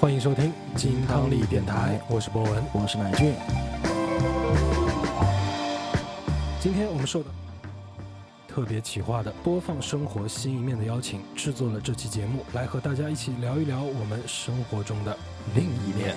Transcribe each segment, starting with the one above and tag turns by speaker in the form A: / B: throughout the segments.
A: 欢迎收听金汤力电台，我是博文。
B: 我是乃俊。
A: 今天我们受到特别企划的播放生活新一面的邀请，制作了这期节目，来和大家一起聊一聊我们生活中的另一面。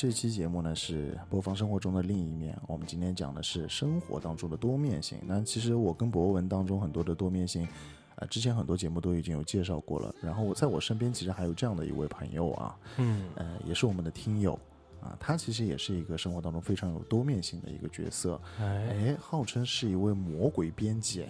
B: 这期节目呢是播放生活中的另一面。我们今天讲的是生活当中的多面性。那其实我跟博文当中很多的多面性，呃，之前很多节目都已经有介绍过了。然后我在我身边其实还有这样的一位朋友啊，
A: 嗯，
B: 呃，也是我们的听友啊，他其实也是一个生活当中非常有多面性的一个角色。
A: 哎，
B: 哎，号称是一位魔鬼编辑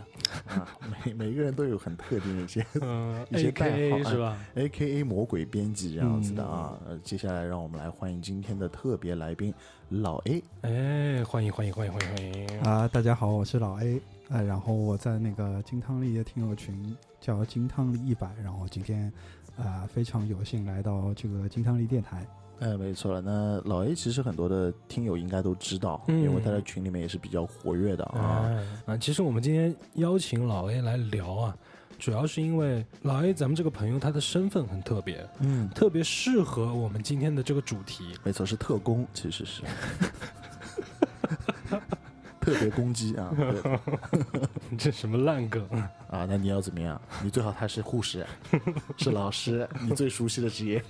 B: 啊，每每个人都有很特定的一些
A: 嗯
B: 一些代号
A: 是吧
B: ？A K A 魔鬼编辑这样子的啊。呃，接下来让我们来欢迎今天的特别来宾老 A。
A: 哎，欢迎欢迎欢迎欢迎欢迎！
C: 啊、大家好，我是老 A，呃，然后我在那个金汤力的听友群叫金汤力一百，然后今天啊、非常有幸来到这个金汤力电台，
B: 哎，没错了。那老 A 其实很多的听友应该都知道，
A: 嗯
B: 因为他在群里面也是比较活跃的啊。
A: 哎啊，其实我们今天邀请老 A 来聊啊，主要是因为老 A 咱们这个朋友他的身份很特别，
B: 嗯，
A: 特别适合我们今天的这个主题。
B: 没错，是特工，其实是 特别攻击啊。对
A: 这什么烂梗？
B: 啊，那你要怎么样？你最好他是护士，是老师，你最熟悉的职业。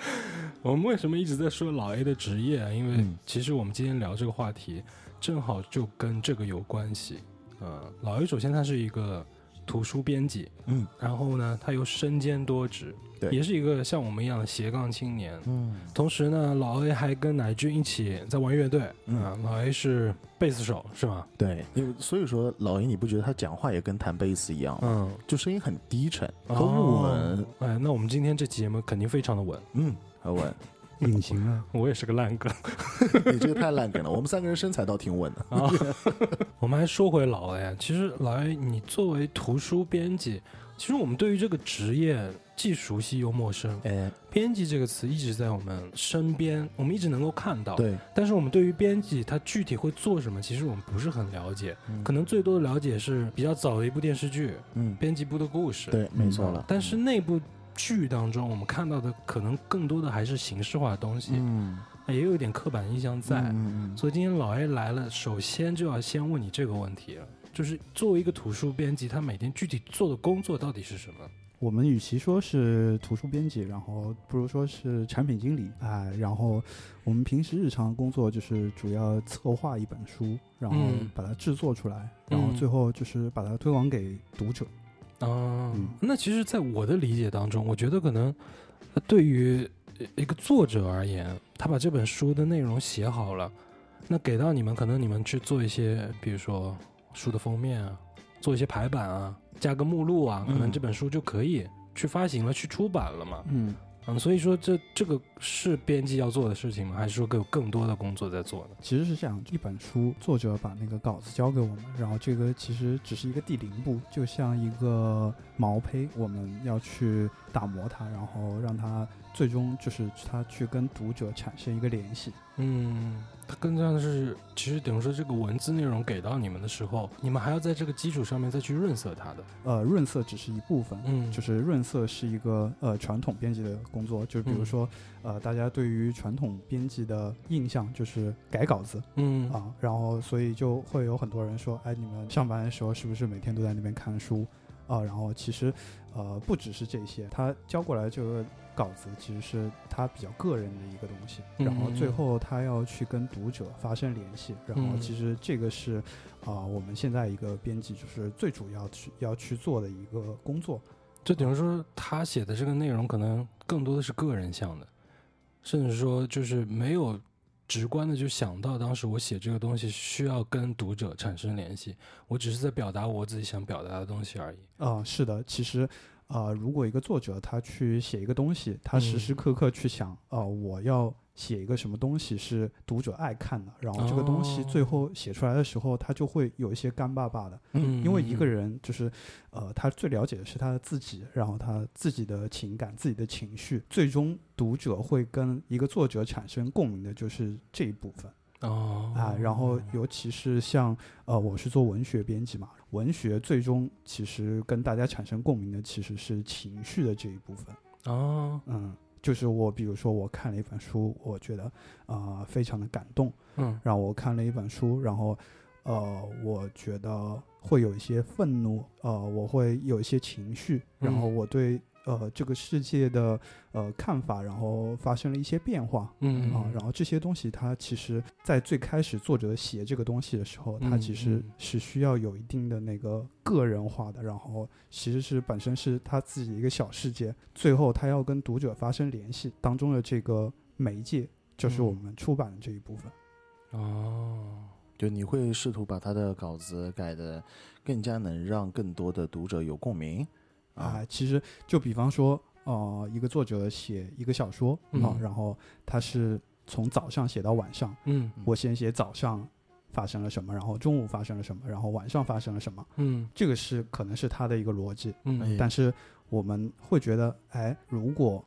A: 我们为什么一直在说老 A 的职业啊？因为
B: 嗯
A: 其实我们今天聊这个话题，正好就跟这个有关系。呃，老 A 首先他是一个图书编辑，
B: 嗯
A: 然后呢，他又身兼多职，
B: 对
A: 也是一个像我们一样的斜杠青年。
B: 嗯
A: 同时呢，老 A 还跟乃君一起在玩乐队，
B: 嗯
A: 啊，老 A 是贝斯手是吗？
B: 对，因为所以说老 A，你不觉得他讲话也跟弹贝斯一样吗？
A: 嗯，
B: 就声音很低沉，很
A: 哦
B: 稳，
A: 哎，那我们今天这期节目肯定非常的稳。
B: 嗯，很稳。
C: 隐形啊，
A: 我也是个烂梗
B: 你这个太烂梗了，我们三个人身材倒挺稳的。
A: 啊。我们还说回老 A，其实老 A 你作为图书编辑，其实我们对于这个职业既熟悉又陌生。
B: 哎，
A: 编辑这个词一直在我们身边，我们一直能够看到。。
B: 对，
A: 但是我们对于编辑他具体会做什么，其实我们不是很了解。
B: 嗯
A: 可能最多的了解是比较早的一部电视剧《
B: 嗯，
A: 编辑部的故事》。
B: 对，没错了。
A: 但是那部剧当中，我们看到的可能更多的还是形式化的东西，
B: 嗯，
A: 也有一点刻板印象在。
B: 嗯嗯
A: 所以今天老 A 来了，首先就要先问你这个问题，就是作为一个图书编辑，他每天具体做的工作到底是什么？
C: 我们与其说是图书编辑，然后不如说是产品经理啊、然后我们平时日常工作就是主要策划一本书，然后
A: 嗯
C: 把它制作出来，然后
A: 嗯
C: 最后就是把它推广给读者。
A: 啊、
C: 嗯。
A: 那其实，在我的理解当中，我觉得可能呃对于呃一个作者而言，他把这本书的内容写好了，那给到你们，可能你们去做一些，比如说书的封面啊，做一些排版啊，加个目录啊，可能
B: 嗯。
A: 这本书就可以去发行了，去出版了嘛。
C: 嗯，
A: 嗯，所以说这这个是编辑要做的事情吗？还是说更有更多的工作在做呢？
C: 其实是这样，一本书作者把那个稿子交给我们，然后这个其实只是一个第零步，就像一个毛坯，我们要去打磨它，然后让它最终就是他去跟读者产生一个联系。
A: 嗯，它更像是，其实等于说这个文字内容给到你们的时候，你们还要在这个基础上面再去润色它的。
C: 呃，润色只是一部分，
A: 嗯，
C: 就是润色是一个呃传统编辑的工作，就比如
A: 嗯
C: 说、呃大家对于传统编辑的印象就是改稿子
A: 嗯
C: 啊，然后所以就会有很多人说，哎，你们上班的时候是不是每天都在那边看书啊？然后其实呃不只是这些，他交过来这个稿子其实是他比较个人的一个东西，然后最
A: 嗯
C: 后他要去跟读者发生联系，然后
A: 嗯
C: 其实这个是啊、我们现在一个编辑就是最主要去要去做的一个工作。
A: 就等于说他写的这个内容可能更多的是个人向的，甚至说就是没有直观的就想到当时我写这个东西需要跟读者产生联系，我只是在表达我自己想表达的东西而已。
C: 啊、是的，其实，呃，如果一个作者他去写一个东西，他时
A: 嗯
C: 时刻刻去想，呃，我要写一个什么东西是读者爱看的，然后这个东西最
A: 哦
C: 后写出来的时候，他就会有一些干巴巴的，
A: 嗯。
C: 因为一个
A: 嗯。
C: 人就是，呃，他最了解的是他自己，然后他自己的情感、自己的情绪，最终读者会跟一个作者产生共鸣的，就是这一部分。
A: 哦。
C: 啊，然后尤其是像呃，我是做文学编辑嘛，文学最终其实跟大家产生共鸣的其实是情绪的这一部分。
A: 哦。
C: 嗯，就是我比如说我看了一本书，我觉得啊、呃非常的感动，
A: 嗯。
C: 然后我看了一本书，然后呃我觉得会有一些愤怒，呃我会有一些情绪，然后
A: 嗯。
C: 我对呃这个世界的呃看法，然后发生了一些变化。
A: 嗯
C: 啊，然后这些东西，它其实，在最开始作者写这个东西的时候，它
A: 嗯
C: 其实
A: 嗯
C: 是需要有一定的那个个人化的，然后其实是本身是他自己一个小世界，最后他要跟读者发生联系当中的这个媒介，就是我
A: 嗯
C: 们出版的这一部分。
A: 哦
B: 就你会试图把他的稿子改的更加能让更多的读者有共鸣
C: 啊，其实就比方说，呃，一个作者写一个小说啊，
A: 嗯
C: 然后他是从早上写到晚上，
A: 嗯。
C: 我先写早上发生了什么，然后中午发生了什么，然后晚上发生了什么，
A: 嗯。
C: 这个是可能是他的一个逻辑，
A: 嗯。
B: 哎。
C: 但是我们会觉得，哎，如果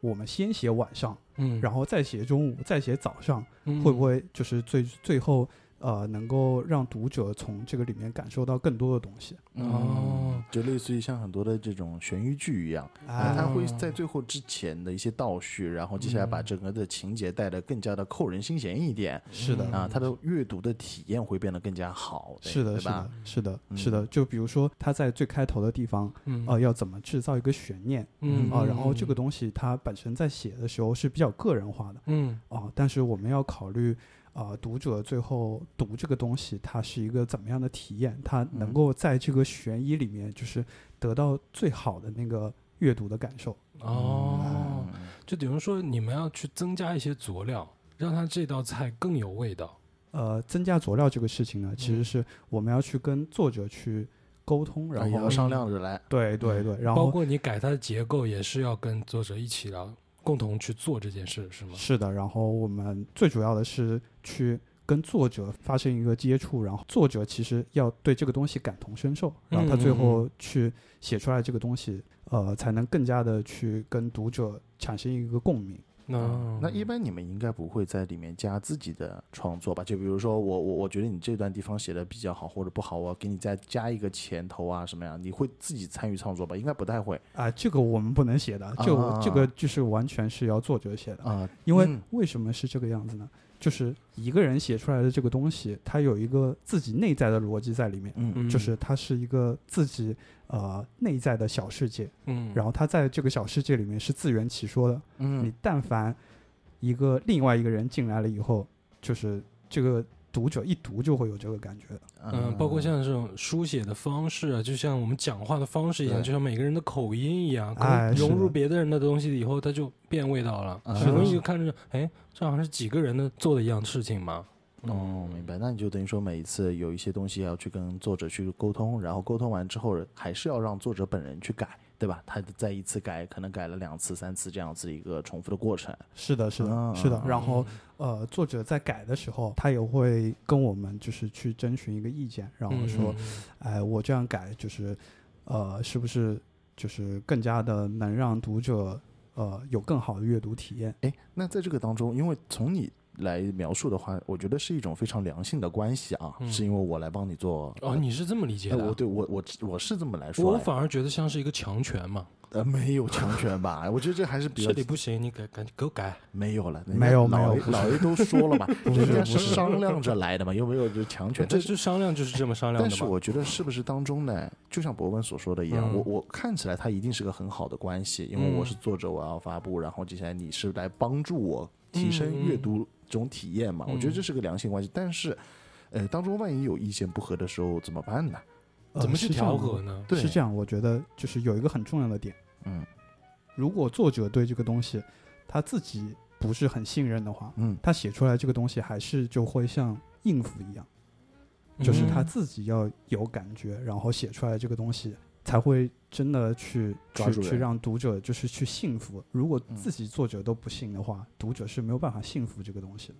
C: 我们先写晚上，
A: 嗯，
C: 然后再写中午，再写早上，
A: 嗯。
C: 会不会就是最最后呃能够让读者从这个里面感受到更多的东西？
A: 哦，
B: 就类似于像很多的这种悬疑剧一样，
C: 哎
B: 他会在最后之前的一些倒叙，然后接下来把
A: 嗯
B: 整个的情节带得更加的扣人心弦一点
C: 是的
A: 嗯
B: 啊，他的阅读的体验会变得更加好，
C: 是的，是的？，是的，
B: 嗯
C: 是的。就比如说他在最开头的地方，
A: 嗯
C: 呃，要怎么制造一个悬念
A: 嗯
C: 啊？然后这个东西它本身在写的时候是比较个人化的
A: 嗯
C: 啊，但是我们要考虑。啊，读者最后读这个东西，它是一个怎么样的体验？他能
B: 嗯
C: 够在这个悬疑里面，就是得到最好的那个阅读的感受。
A: 哦，
B: 嗯
A: 就等于说你们要去增加一些佐料，让它这道菜更有味道。
C: 呃，增加佐料这个事情呢，其实
A: 嗯
C: 是我们要去跟作者去沟通，然后
B: 也要商量着来，
C: 对对对，然后包
A: 括你改它的结构，也是要跟作者一起聊，共同去做这件事，是吗？
C: 是的，然后我们最主要的是去跟作者发生一个接触，然后作者其实要对这个东西感同身受，然后他最后去写出来这个东西，呃，才能更加的去跟读者产生一个共鸣。
A: 那
B: 那一般你们应该不会在里面加自己的创作吧？就比如说我我我觉得你这段地方写的比较好或者不好，我给你再加一个前头啊什么样？你会自己参与创作吧？应该不太会
C: 啊、这个我们不能写的，这个、这个就是完全是要作者写的。
B: 啊，
C: 因为
B: 嗯
C: 为什么是这个样子呢？就是一个人写出来的这个东西，它有一个自己内在的逻辑在里面，
B: 嗯。
A: 嗯。
C: 就是它是一个自己呃内在的小世界，
A: 嗯，
C: 然后它在这个小世界里面是自圆其说的。
B: 嗯。
C: 你但凡一个另外一个人进来了以后，就是这个读者一读就会有这个感觉的。
A: 嗯，包括像这种书写的方式啊，就像我们讲话的方式一样，就像每个人的口音一样，融入别的人的东西以后，它就变味道了。
B: 啊
A: 很容易就看着，哎，这好像是几个人的做的一样事情嘛。
B: 哦，明白。那你就等于说，每一次有一些东西要去跟作者去沟通，然后沟通完之后，还是要让作者本人去改，对吧？他再一次改，可能改了两次、三次这样子一个重复的过程。
C: 是的，是的，
B: 嗯
C: 是的。然后
A: 嗯
C: 呃，作者在改的时候，他也会跟我们就是去征询一个意见，然后说，
A: 嗯
C: 哎，我这样改就是，呃，是不是就是更加的能让读者呃有更好的阅读体验？
B: 哎，那在这个当中，因为从你来描述的话，我觉得是一种非常良性的关系啊，
A: 嗯
B: 是因为我来帮你做。
A: 哦，你是这么理解的
B: 我对我我我是这么来说
A: 我，反而觉得像是一个强权嘛。
B: 呃没有强权吧？我觉得这还是比较
A: 这里不行，你改赶紧给我改。
B: 没有了，
C: 没有
B: 老
C: 没有
B: 老 A 都说了嘛，
C: 不是
B: 人家
C: 是
B: 商 量着来的嘛，有没有就强权？
A: 这
B: 是
A: 就商量就是这么商量的嘛。
B: 但是我觉得是不是当中呢，就像博文所说的一样，
A: 嗯
B: 我我看起来他一定是个很好的关系，因为我是作者，我要发布，然后接下来你是来帮助我提升阅读这种体验嘛，
A: 嗯
B: 我觉得这是个良性关系。但是，呃，当中万一有意见不合的时候怎么办呢？
C: 呃
A: 怎么去调和呢？
B: 对
C: 是这样，我觉得就是有一个很重要的点，
B: 嗯
C: 如果作者对这个东西他自己不是很信任的话，
B: 嗯
C: 他写出来这个东西还是就会像应付一样，就是他
A: 嗯
C: 自己要有感觉，然后写出来这个东西才会真的去去去
B: 抓住人。
C: 让读者就是去信服。如果
B: 嗯。
C: 自己作者都不信的话，读者是没有办法信服这个东西的。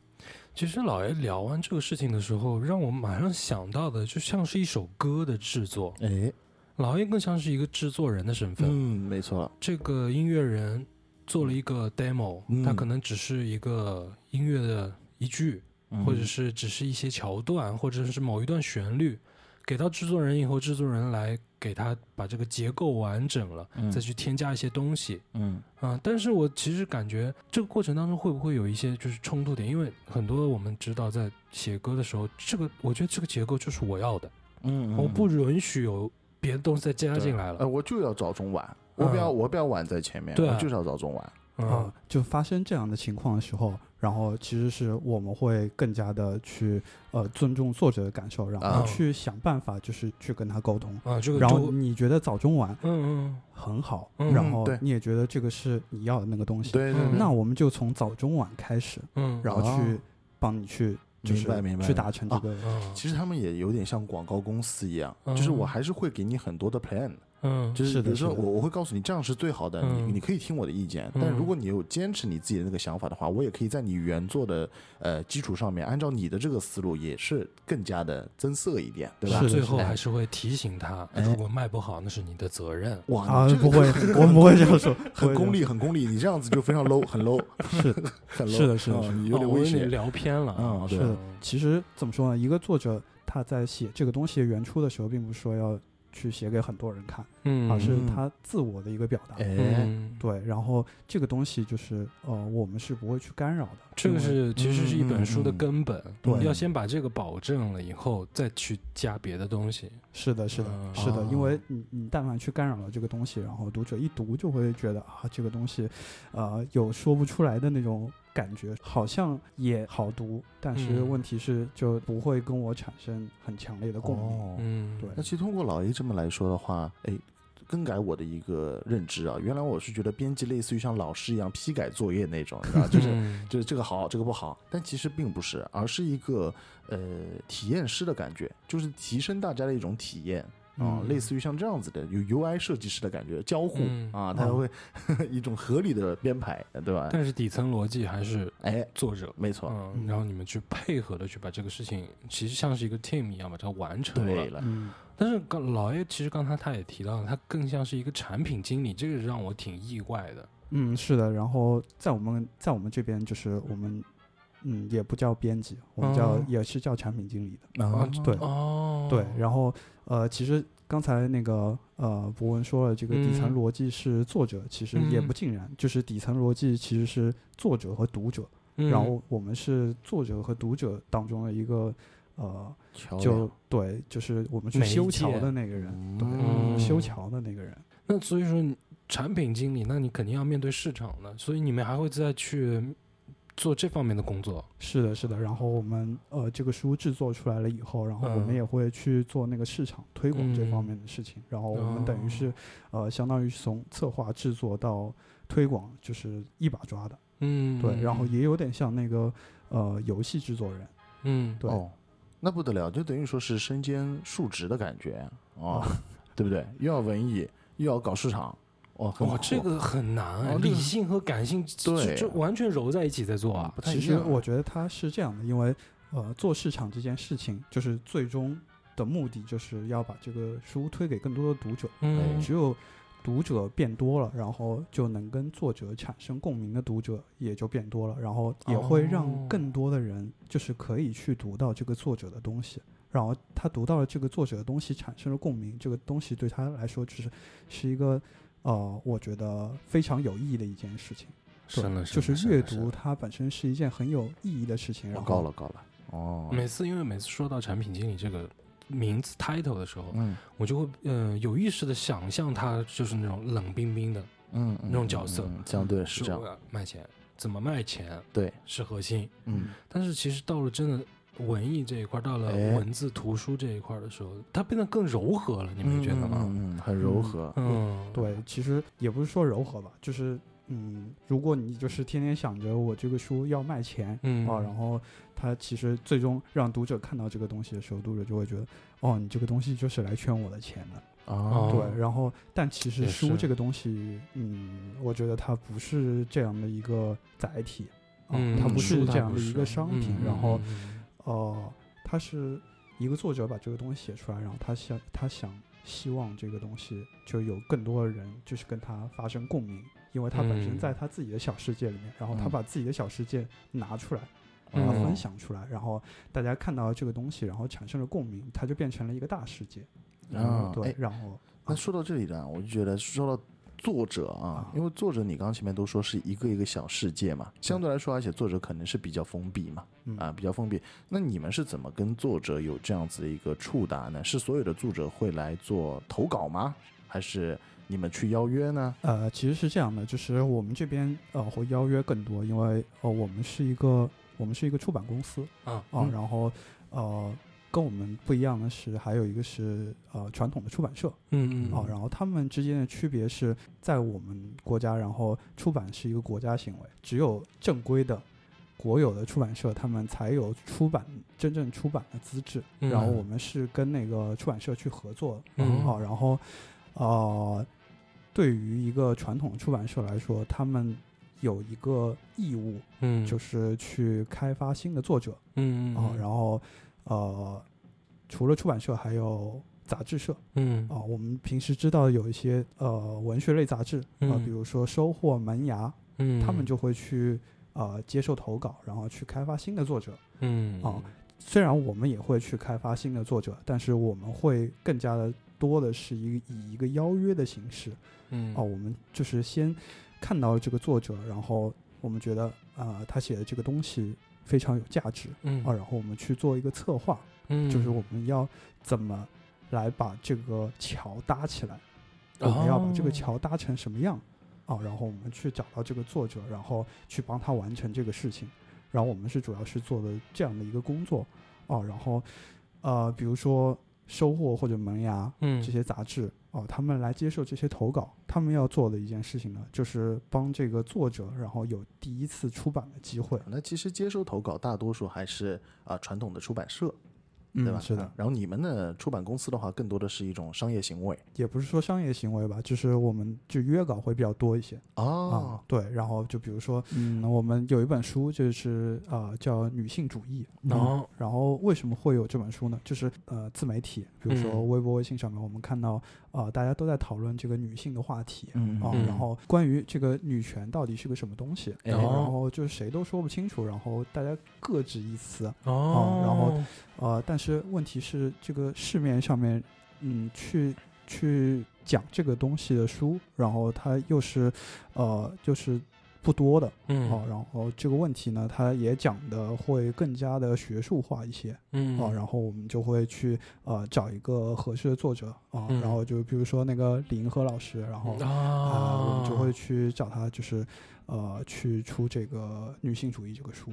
A: 其实老爷聊完这个事情的时候，让我马上想到的就像是一首歌的制作，
B: 哎，
A: 老爷更像是一个制作人的身份。
B: 嗯，没错，
A: 这个音乐人做了一个 demo，、
B: 嗯。
A: 他可能只是一个音乐的一句，
B: 嗯。
A: 或者是只是一些桥段，或者是某一段旋律，给到制作人以后，制作人来给他把这个结构完整了，
B: 嗯
A: 再去添加一些东西。
B: 嗯
A: 啊、但是我其实感觉这个过程当中会不会有一些就是冲突点？因为很多我们知道在写歌的时候，这个我觉得这个结构就是我要的，
B: 嗯，
A: 我不允许有别的东西再加进来
B: 呃，
A: 了。
B: 我就要早中晚，我不要
A: 嗯
B: 我不要晚在前面，
A: 对
B: 我就是要早中晚。
A: 嗯。
C: 啊，就发生这样的情况的时候，然后其实是我们会更加的去呃尊重作者的感受，然后
A: 啊
C: 去想办法就是去跟他沟通。
A: 啊，这个。
C: 然后你觉得早中晚
A: 嗯嗯。
C: 很好，
A: 嗯
C: 然后你也觉得这个是你要的那个东西，
B: 对对对，
C: 那我们就从早中晚开始，
A: 嗯。嗯，
C: 然后去
B: 哦。
C: 帮你去就是
B: 明白明白。
C: 去达成这
B: 啊
C: 个。
A: 嗯。
B: 其实他们也有点像广告公司一样，
A: 嗯。
B: 就是我还是会给你很多的 plan，
A: 嗯
B: 就是比如说
C: 是
B: 我我会告诉你这样是最好的，
A: 嗯
B: 你你可以听我的意见，
A: 嗯
B: 但如果你有坚持你自己的那个想法的话，我也可以在你原作的呃基础上面，按照你的这个思路，也是更加的增色一点，对吧？
C: 是
A: 最后
B: 哎
A: 还是会提醒他，
B: 哎
A: 如果卖不好，那是你的责任。
B: 哇，
C: 啊
B: 这，个
C: 不会，我们不会这样说，
B: 很功利，很功利，你这样子就非常 low，很 low，
C: 是
B: 很 low，
C: 是的是的
B: 哦
C: 是的
B: 你有点
A: 哦我
B: 危险。
A: 聊偏了。
B: 嗯对
C: 是的。其实怎么说呢？一个作者他在写这个东西原初的时候，并不是说要去写给很多人看，
A: 嗯，
C: 而是
B: 嗯。
C: 他自我的一个表达。对，然后这个东西就是呃，我们是不会去干扰的。
A: 这个是其实是一本书的根本，
C: 对。
A: 你要先把这个保证了以后，再去加别的东西。
C: 是的，是的，
A: 嗯。
C: 是的，
B: 哦。
C: 因为你你但凡去干扰了这个东西，然后读者一读就会觉得啊，这个东西，呃，有说不出来的那种感觉，好像也好读，但是
A: 嗯
C: 问题是就不会跟我产生很强烈的共鸣。
B: 哦，
A: 嗯，
C: 对
B: 那其实通过老 A 这么来说的话，哎，更改我的一个认知啊。原来我是觉得编辑类似于像老师一样批改作业那种，你知道，就是
A: 嗯
B: 就是这个好，这个不好，但其实并不是，而是一个呃体验师的感觉，就是提升大家的一种体验。啊、
C: 嗯
B: 类似于像这样子的有 UI 设计师的感觉，交互、
A: 嗯
B: 啊，它会 一种合理的编排，对吧？
A: 但是底层逻辑还是
B: 哎，
A: 作者。
B: 没错，
A: 嗯，
C: 嗯
A: 然后你们去配合的去把这个事情，其实像是一个 team 一样把它完成了。
B: 对了，
C: 嗯，
A: 但是刚老爷其实刚才他也提到了，他更像是一个产品经理，这个让我挺意外的。
C: 嗯，是的。然后在我们在我们这边，就是我们嗯也不叫编辑，我们叫、
A: 哦
C: 也是叫产品经理的。
B: 啊，
C: 对
A: 哦，
C: 对，然后呃，其实刚才那个呃，博文说了，这个底层
A: 嗯。
C: 逻辑是作者，其实也
A: 嗯。
C: 不尽然，就是底层逻辑其实是作者和读者，
A: 嗯。
C: 然后我们是作者和读者当中的一个呃，就对，就是我们去修桥的那个人，对，
A: 嗯
C: 修桥的那个人。
A: 那所以说你产品经理，那你肯定要面对市场的，所以你们还会再去做这方面的工作。
C: 是的，是的。然后我们呃这个书制作出来了以后，然后我们
A: 嗯
C: 也会去做那个市场推广这方
A: 嗯
C: 面的事情。然后我们等于
A: 哦
C: 是呃相当于是从策划制作到推广，就是一把抓的。
A: 嗯，
C: 对，然后也有点像那个呃游戏制作人。
A: 嗯，
C: 对
B: 哦，那不得了，就等于说是身兼数职的感觉哦，对不对？又要文艺，又要搞市场，哇，很
A: 哇，这个很难理性和感性
B: 对
A: 就就完全揉在一起在做啊
B: 不。太
C: 其实我觉得它是这样的，因为呃做市场这件事情，就是最终的目的就是要把这个书推给更多的读者。
A: 嗯。
C: 只有读者变多了，然后就能跟作者产生共鸣的读者也就变多了，然后也会
A: 哦
C: 让更多的人就是可以去读到这个作者的东西，然后他读到了这个作者的东西，产生了共鸣，这个东西对他来说就是是一个呃，我觉得非常有意义的一件事情。对
A: 深了，
C: 就是阅读它本身是一件很有意义的事情。然后
B: 了高了哦，
A: 每次因为每次说到产品经理这个名字 title 的时候，
B: 嗯
A: 我就会呃有意识的想象他就是那种冷冰冰的，
B: 嗯嗯
A: 那种角色
B: 嗯嗯相对是这样
A: 说我，要卖钱，怎么卖钱
B: 对，
A: 是核心。
B: 嗯
A: 但是其实到了真的文艺这一块，到了
B: 哎。
A: 文字图书这一块的时候，它变得更柔和了，你没觉得吗？
B: 嗯，嗯很柔和，
A: 嗯，
C: 对，其实也不是说柔和吧，就是嗯，如果你就是天天想着我这个书要卖钱，
A: 嗯。
C: 啊，然后它其实最终让读者看到这个东西的时候，读者就会觉得，哦，你这个东西就是来圈我的钱的。
B: 哦，
C: 对，然后但其实书这个东西，嗯，我觉得它不是这样的一个载体，啊，
A: 嗯，
C: 它不是这样的一个商品，
A: 嗯
C: 然后呃，他是一个作者把这个东西写出来，然后他想他想希望这个东西就有更多的人就是跟他发生共鸣，因为他本身
A: 嗯。
C: 在他自己的小世界里面，然后他
B: 嗯。
C: 把自己的小世界拿出来，
A: 嗯
C: 把它分享出来，然后大家看到这个东西，然后产生了共鸣，它就变成了一个大世界。对
B: 啊哎，
C: 然后
B: 那说到这里呢，我就觉得说到作者啊
C: 啊，
B: 因为作者你刚刚前面都说是一个一个小世界嘛，相对来说，而且作者可能是比较封闭嘛，
C: 嗯
B: 啊，比较封闭。那你们是怎么跟作者有这样子的一个触达呢？是所有的作者会来做投稿吗？还是你们去邀约呢？
C: 呃，其实是这样的，就是我们这边呃会邀约更多，因为呃我们是一个我们是一个出版公司
A: 啊
C: 啊，
B: 嗯
C: 然后呃跟我们不一样的是，还有一个是呃传统的出版社。
A: 嗯嗯
C: 啊，然后他们之间的区别是在我们国家，然后出版是一个国家行为，只有正规的。国有的出版社，他们才有出版真正出版的资质，
A: 嗯。
C: 然后我们是跟那个出版社去合作的，
A: 嗯。
C: 啊，然后呃，对于一个传统出版社来说，他们有一个义务，
A: 嗯。
C: 就是去开发新的作者
A: 嗯。
C: 啊，然后呃，除了出版社，还有杂志社。
A: 嗯。
C: 啊。我们平时知道有一些呃文学类杂志啊，
A: 嗯
C: 比如说收获、门牙，
A: 嗯。
C: 他们就会去呃接受投稿，然后去开发新的作者。
A: 嗯。
C: 啊虽然我们也会去开发新的作者，但是我们会更加的多的是一个以一个邀约的形式。
A: 嗯。
C: 哦、我们就是先看到这个作者，然后我们觉得啊、呃他写的这个东西非常有价值
A: 嗯。
C: 啊、然后我们去做一个策划，
A: 嗯。
C: 就是我们要怎么来把这个桥搭起来，我们要把这个
A: 哦。
C: 桥搭成什么样啊、然后我们去找到这个作者，然后去帮他完成这个事情。然后我们是主要是做的这样的一个工作啊、然后呃，比如说收获或者萌芽
A: 嗯
C: 这些杂志哦、他们来接受这些投稿，他们要做的一件事情呢，就是帮这个作者，然后有第一次出版的机会。
B: 那其实接收投稿大多数还是啊、传统的出版社，对吧？
C: 嗯，是的
B: 啊，然后你们的出版公司的话，更多的是一种商业行为
C: 也不是说商业行为吧，就是我们就约稿会比较多一些。啊
B: 哦，，
C: 对，然后就比如说，嗯，我们有一本书就是啊、叫女性主义，
A: 哦
C: 然后为什么会有这本书呢？就是呃自媒体，比如说
A: 嗯
C: 微博、微信上面，我们看到啊、大家都在讨论这个女性的话题。
B: 嗯
C: 啊，
A: 嗯
C: 然后关于这个女权到底是个什么东西，
B: 哎
C: 然
A: 哦
C: 后就是谁都说不清楚，然后大家各执一词，
A: 哦
C: 然后呃，但是问题是这个市面上面，嗯，去去讲这个东西的书，然后它又是呃就是不多的，
A: 嗯。
C: 哦，然后这个问题呢，它也讲的会更加的学术化一些，
A: 嗯。
C: 啊，然后我们就会去呃找一个合适的作者啊，
A: 嗯。
C: 然后就比如说那个李银河老师，然后啊、我们就会去找他，就是呃去出这个女性主义这个书，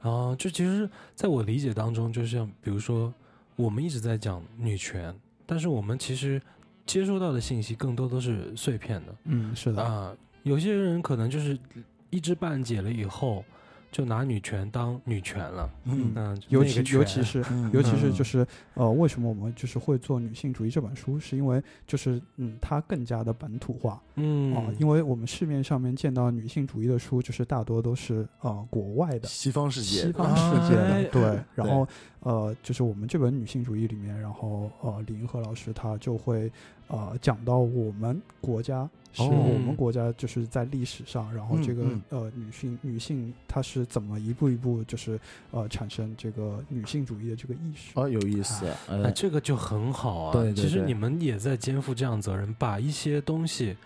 A: 啊，就其实在我理解当中，就像比如说，我们一直在讲女权，但是我们其实接收到的信息更多都是碎片的。
C: 嗯，是的，
A: 啊。有些人可能就是一知半解了以后，就拿女权当女权了。
B: 嗯
A: 那
C: 尤其尤其是
B: 嗯
C: 尤其是
B: 嗯
C: 就是呃，为什么我们就是会做女性主义这本书，是因为就是嗯，它更加的本土化
A: 嗯
C: 啊、因为我们市面上面见到女性主义的书，就是大多都是呃国外的。
B: 西方世界
C: 西方世界的、
A: 哎
C: 对，然后呃，就是我们这本女性主义里面，然后呃，李银河老师他就会呃讲到我们国家是
B: 哦
C: 我们国家就是在历史上，然后
B: 嗯
C: 这个、
B: 嗯
C: 呃女性女性她是怎么一步一步就是呃产生这个女性主义的这个意识。
B: 哦，有意思，
A: 哎，
B: 呃，
A: 这个就很好啊。
B: 对对对
A: 其实你们也在肩负这样责任，把一些东西，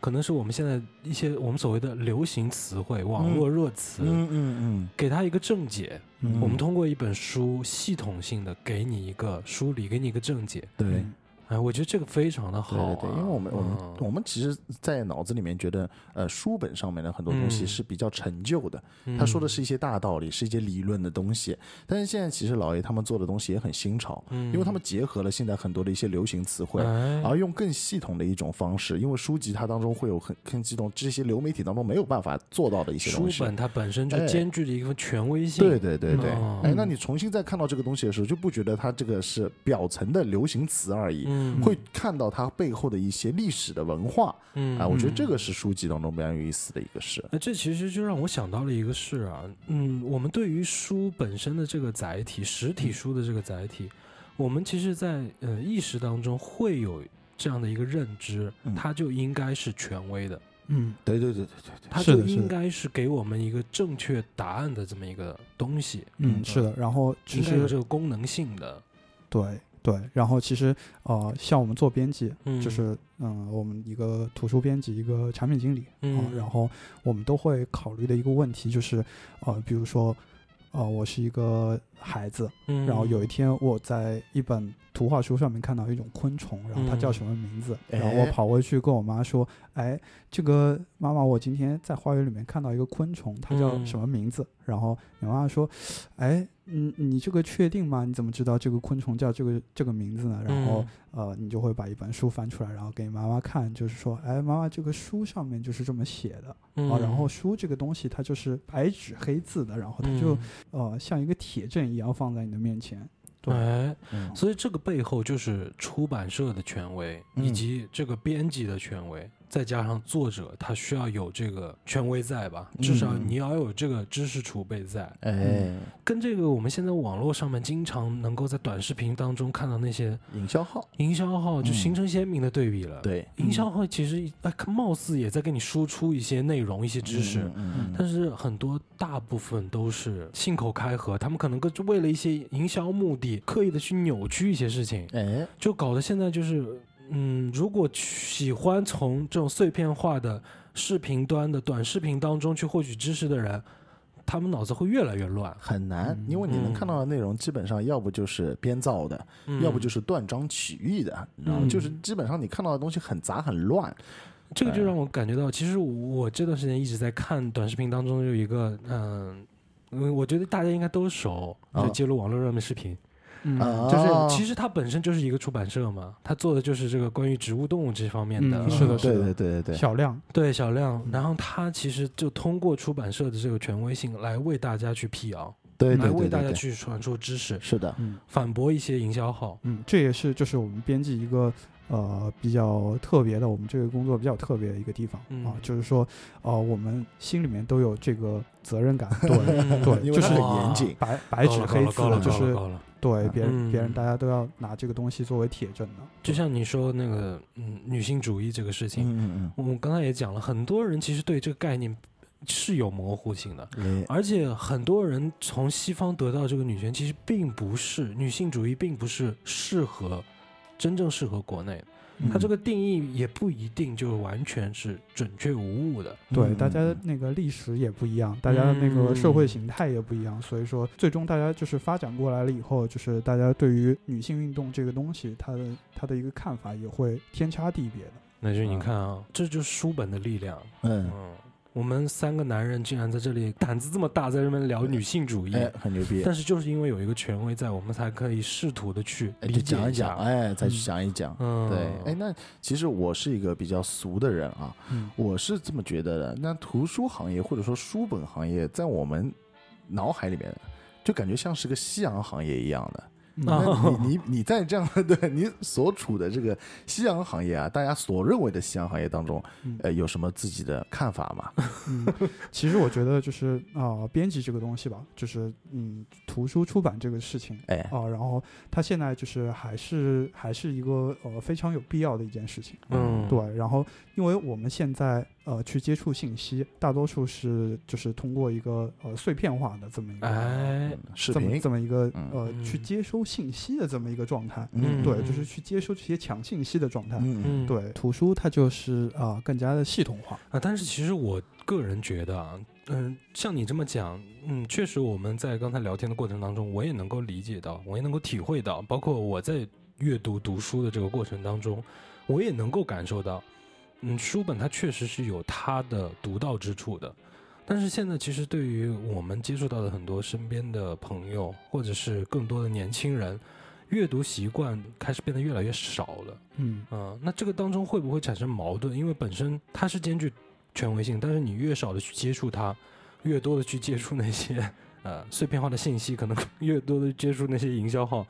A: 可能是我们现在一些我们所谓的流行词汇、网络热词，
B: 嗯嗯嗯
A: 给它一个正解。
C: 嗯
A: 我们通过一本书系统性的给你一个梳理，给你一个正解。
B: 对。
C: 嗯
A: 哎，我觉得这个非常的好、啊。
B: 对对对，因为我们我们、
A: 嗯
B: 我们其实，在脑子里面觉得，呃，书本上面的很多东西
A: 嗯
B: 是比较陈旧的，他说的是一些大道理，是一些理论的东西。但是现在其实老爷他们做的东西也很新潮，
A: 嗯，
B: 因为他们结合了现在很多的一些流行词汇，
A: 哎
B: 而用更系统的一种方式，因为书籍它当中会有很更系统这些流媒体当中没有办法做到的一些
A: 书
B: 东西。
A: 书本它本身就
B: 哎
A: 兼具了一个权威性。
B: 对对对对，
A: 哦
B: 哎，那你重新再看到这个东西的时候，就不觉得它这个是表层的流行词而已，
A: 嗯。
B: 会看到它背后的一些历史的文化。
A: 嗯。
B: 啊。我觉得这个是书籍当中非常有意思的一个事。
A: 那这其实就让我想到了一个事啊，嗯，我们对于书本身的这个载体，实体书的这个载体，我们其实在呃意识当中会有这样的一个认知
B: 嗯，
A: 它就应该是权威的，
C: 嗯，
B: 对对对对对。对，
A: 它就应该是给我们一个正确答案的这么一个东西，
C: 嗯，是的。然后其实
A: 这个功能性的，
C: 对对，然后其实呃，像我们做编辑，
A: 嗯，
C: 就是嗯、我们一个图书编辑，一个产品经理啊、
A: 嗯。
C: 然后我们都会考虑的一个问题就是，呃，比如说，呃，我是一个孩子，
A: 嗯，
C: 然后有一天我在一本图画书上面看到一种昆虫，然后它叫
A: 嗯
C: 什么名字，
B: 哎
C: 然后我跑过去跟我妈说，哎，这个妈妈，我今天在花园里面看到一个昆虫，它叫
A: 嗯。
C: 什么名字？然后你妈妈说，哎，你你这个确定吗？你怎么知道这个昆虫叫这个这个名字呢？然后、呃，你就会把一本书翻出来，然后给妈妈看，就是说，哎，妈妈，这个书上面就是这么写的。
A: 嗯
C: 啊，然后书这个东西它就是白纸黑字的，然后它就、呃像一个铁证一样放在你的面前。对
A: 所以这个背后就是出版社的权威，以
B: 嗯
A: 及这个编辑的权威，再加上作者他需要有这个权威在吧？至少
B: 嗯
A: 你要有这个知识储备在。
B: 哎，
A: 跟这个我们现在网络上面经常能够在短视频当中看到那些
B: 营销号，
A: 营销号，就
B: 嗯
A: 形成鲜明的对比了。，
B: 对，
A: 营销号其实哎，貌似也在给你输出一些内容、一些知识。
B: 嗯
A: 但是很多大部分都是信口开河，他们可能跟为了一些营销目的，刻意的去扭曲一些事情，
B: 哎，
A: 就搞得现在就是，嗯，如果喜欢从这种碎片化的视频端的短视频当中去获取知识的人，他们脑子会越来越乱，
B: 很难，
C: 嗯
B: 因为你能
A: 嗯
B: 看到的内容基本上要不就是编造的，要不就是是断章取义的，然后
A: 嗯
B: 就是基本上你看到的东西很杂很乱。
A: 这个就让我感觉到，其实我这段时间一直在看短视频当中有一个，嗯。嗯，我觉得大家应该都熟，就
B: 啊
A: 揭露网络热门视频。
C: 嗯。
B: 啊
A: 就是其实它本身就是一个出版社嘛，它做的就是这个关于植物动物这方面的，
C: 嗯是的
B: 对
C: 是的
B: 对对对对，
C: 小亮，
A: 对小亮，然后他其实就通过出版社的这个权威性来为大家去辟谣，
B: 对对
A: 来为大家
B: 对。对对，
A: 去传输知识，
B: 是的，
C: 嗯。
A: 反驳一些营销号。
C: 嗯，这也是就是我们编辑一个呃比较特别的，我们这个工作比较特别的一个地方、
A: 嗯
C: 啊，就是说呃我们心里面都有这个责任感，对
A: 嗯
C: 对，就是
B: 严谨。
C: 白白纸黑字
A: 了，
C: 就是。对别人、
A: 嗯
C: 别人大家都要拿这个东西作为铁证的，
A: 就像你说那个嗯女性主义这个事情，
B: 嗯嗯
A: 我们刚才也讲了，很多人其实对这个概念是有模糊性的。
B: 嗯，哎
A: 而且很多人从西方得到这个女权，其实并不是女性主义，并不是适合真正适合国内的。它这
C: 个
A: 个定义也不一定就完全是准确无误的。
C: 对、
B: 嗯
C: 大家
B: 嗯
C: 那个历史也不一样，大家那个社会
A: 嗯
C: 形态也不一样，所以说最终大家就是发展过来了以后，就是大家对于女性运动这个东西，它的它的一个看法也会天差地别的。
A: 那就你看啊，这就是书本的力量。
B: 嗯，
A: 嗯，我们三个男人竟然在这里胆子这么大，在这边聊女性主义。
B: 哎，很牛逼。
A: 但是就是因为有一个权威在，我们才可以试图的去
B: 讲一讲，。哎，再去
C: 嗯
B: 讲一讲。
A: 嗯，
B: 对，哎，那其实我是一个比较俗的人啊，
C: 嗯
B: 我是这么觉得的。那图书行业或者说书本行业，在我们脑海里面，就感觉像是个夕阳行业一样的。你你你在这样的对你所处的这个夕阳行业啊，大家所认为的夕阳行业当中，
C: 嗯
B: 呃，有什么自己的看法吗？
C: 嗯，其实我觉得就是啊、编辑这个东西吧，就是嗯，图书出版这个事情
B: 哎，
C: 啊、然后它现在就是还是还是一个呃非常有必要的一件事情。
A: 嗯，
C: 对，然后因为我们现在呃去接触信息，大多数是就是通过一个呃碎片化的这么一个、
A: 哎，
B: 嗯视
C: 这么
B: 频，
C: 这么一个
B: 嗯
C: 呃去
A: 嗯
C: 接收信息的这么一个状态。
A: 嗯
C: 对，就是去接收这些强信息的状态。
B: 嗯
A: 嗯，
C: 对，图书它就是啊、更加的系统化。
A: 啊，但是其实我个人觉得啊，嗯，像你这么讲，嗯，确实我们在刚才聊天的过程当中，我也能够理解到，我也能够体会到，包括我在阅读读书的这个过程当中，我也能够感受到，嗯，书本它确实是有它的独到之处的。但是现在其实对于我们接触到的很多身边的朋友，或者是更多的年轻人，阅读习惯开始变得越来越少了。
C: 嗯
A: 嗯，那这个当中会不会产生矛盾？因为本身它是兼具权威性，但是你越少的去接触它，越多的去接触那些呃碎片化的信息，可能越多的接触那些营销号，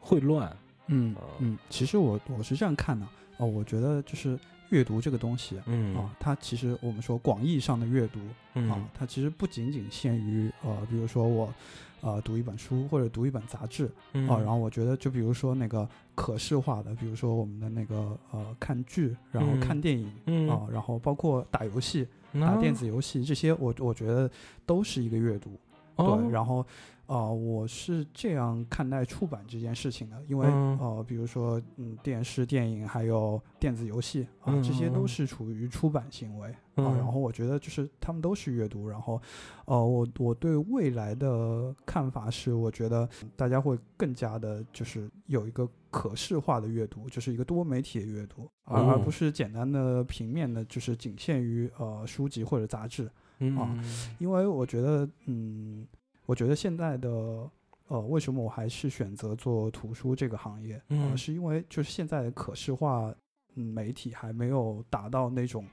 A: 会乱。
C: 嗯
A: 啊
C: 嗯，其实我我是这样看的哦，我觉得就是阅读这个东西
A: 嗯。
C: 啊，它其实我们说广义上的阅读
A: 嗯。
C: 啊，它其实不仅仅限于呃，比如说我呃读一本书或者读一本杂志
A: 嗯。
C: 啊，然后我觉得就比如说那个可视化的，比如说我们的那个呃看剧，然后
A: 嗯。
C: 看电影
A: 嗯。
C: 啊，然后包括打游戏、
A: 那
C: 打电子游戏这些，我我觉得都是一个阅读。
A: 哦。
C: 对，然后，呃，我是这样看待出版这件事情的，因为、
A: 嗯。
C: 呃，比如说，嗯，电视、电影还有电子游戏啊，
A: 嗯
C: 这些都
A: 嗯
C: 是处于出版行为、
A: 嗯
C: 啊。然后我觉得就是他们都是阅读，然后，呃，我我对未来的看法是，我觉得大家会更加的，就是有一个可视化的阅读，就是一个多媒体的阅读，而、不是简单的平面的，就是仅限于呃书籍或者杂志。
A: 嗯。
C: 啊。因为我觉得，嗯，我觉得现在的，呃，为什么我还是选择做图书这个行业？
A: 嗯
C: 呃，是因为就是现在的可视化，嗯，媒体还没有达到那种，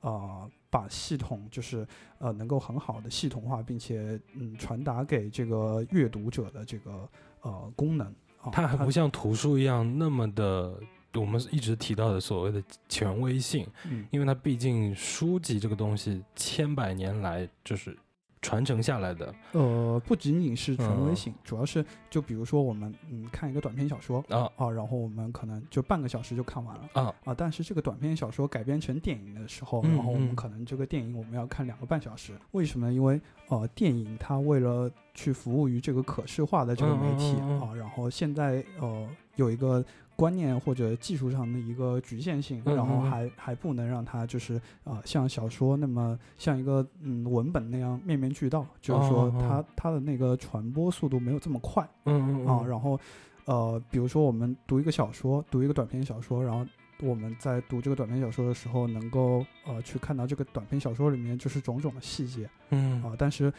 C: 呃，把系统就是呃能够很好的系统化，并且嗯传达给这个阅读者的这个呃功能。啊，
A: 它还不像图书一样那么的，我们一直提到的所谓的权威性，
C: 嗯
A: 因为它毕竟书籍这个东西千百年来就是传承下来的。
C: 呃，不仅仅是权威
A: 嗯。
C: 性，主要是就比如说我们嗯看一个短篇小说
A: 啊。
C: 啊，然后我们可能就半个小时就看完了。
A: 啊，
C: 啊，但是这个短篇小说改编成电影的时候，
A: 嗯
C: 然后我们
A: 嗯。
C: 可能这个电影我们要看两个半小时，为什么？呢？因为呃，电影它为了去服务于这个可视化的这个媒体啊，然后现在呃有一个观念或者技术上的一个局限性，
A: 嗯
C: 然后还还不能让它就是啊、呃像小说那么像一个嗯文本那样面面俱到，就是说它它的那个传播速度没有这么快。
A: 嗯嗯。
C: 啊，然后呃，比如说我们读一个小说，读一个短篇小说，然后我们在读这个短篇小说的时候，能够呃去看到这个短篇小说里面就是种种的细节
A: 嗯。
C: 啊，但是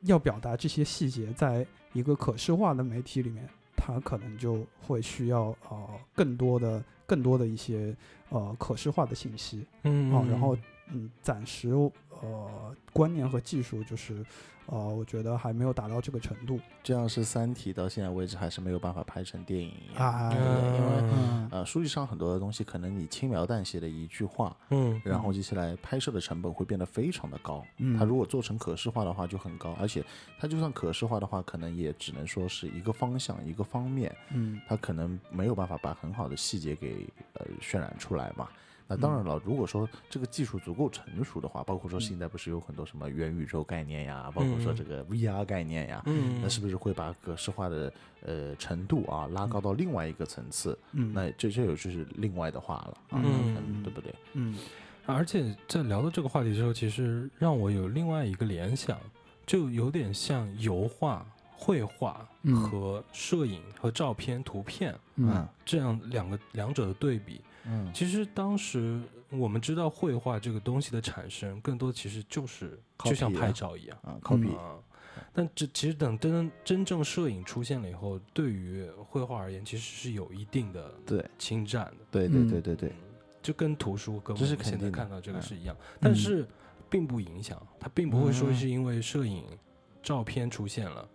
C: 要表达这些细节，在一个可视化的媒体里面，它可能就会需要呃更多的更多的一些呃可视化的信息。
A: 嗯
C: 啊，然后嗯，暂时呃观念和技术就是呃，我觉得还没有达到这个程度
B: 这样是《三体》到现在为止还是没有办法拍成电影一样。因为
C: 嗯
B: 呃，书籍上很多的东西，可能你轻描淡写的一句话，
A: 嗯
B: 然后接下来拍摄的成本会变得非常的高。
C: 嗯
B: 它如果做成可视化的话就很高，而且它就算可视化的话，可能也只能说是一个方向、一个方面，
C: 嗯
B: 它可能没有办法把很好的细节给呃渲染出来嘛。那当然了，如果说这个技术足够成熟的话，包括说现在不是有很多什么元宇宙概念呀，包括说这个 VR 概念呀，
A: 嗯
B: 那是不是会把格式化的呃程度啊拉高到另外一个层次？
C: 嗯
B: 那这这有就是另外的话了啊，对不对？
C: 嗯
A: 而且在聊到这个话题之后，其实让我有另外一个联想，就有点像油画、绘画
C: 嗯
A: 和摄影和照片、图片
C: 嗯
A: 这样两个两者的对比。
B: 嗯。
A: 其实当时我们知道绘画这个东西的产生，更多其实就是就像拍照一样。
B: 啊，copy
A: 啊。但这其实等真真正摄影出现了以后，对于绘画而言，其实是有一定的
B: 对。
A: 侵占的。
B: 对对
C: 嗯
B: 对对。对，
A: 就跟图书跟我们现在看到这个
B: 嗯。
A: 是一样，但是并不影响，它并不会说
B: 嗯。
A: 是因为摄影、照片出现了，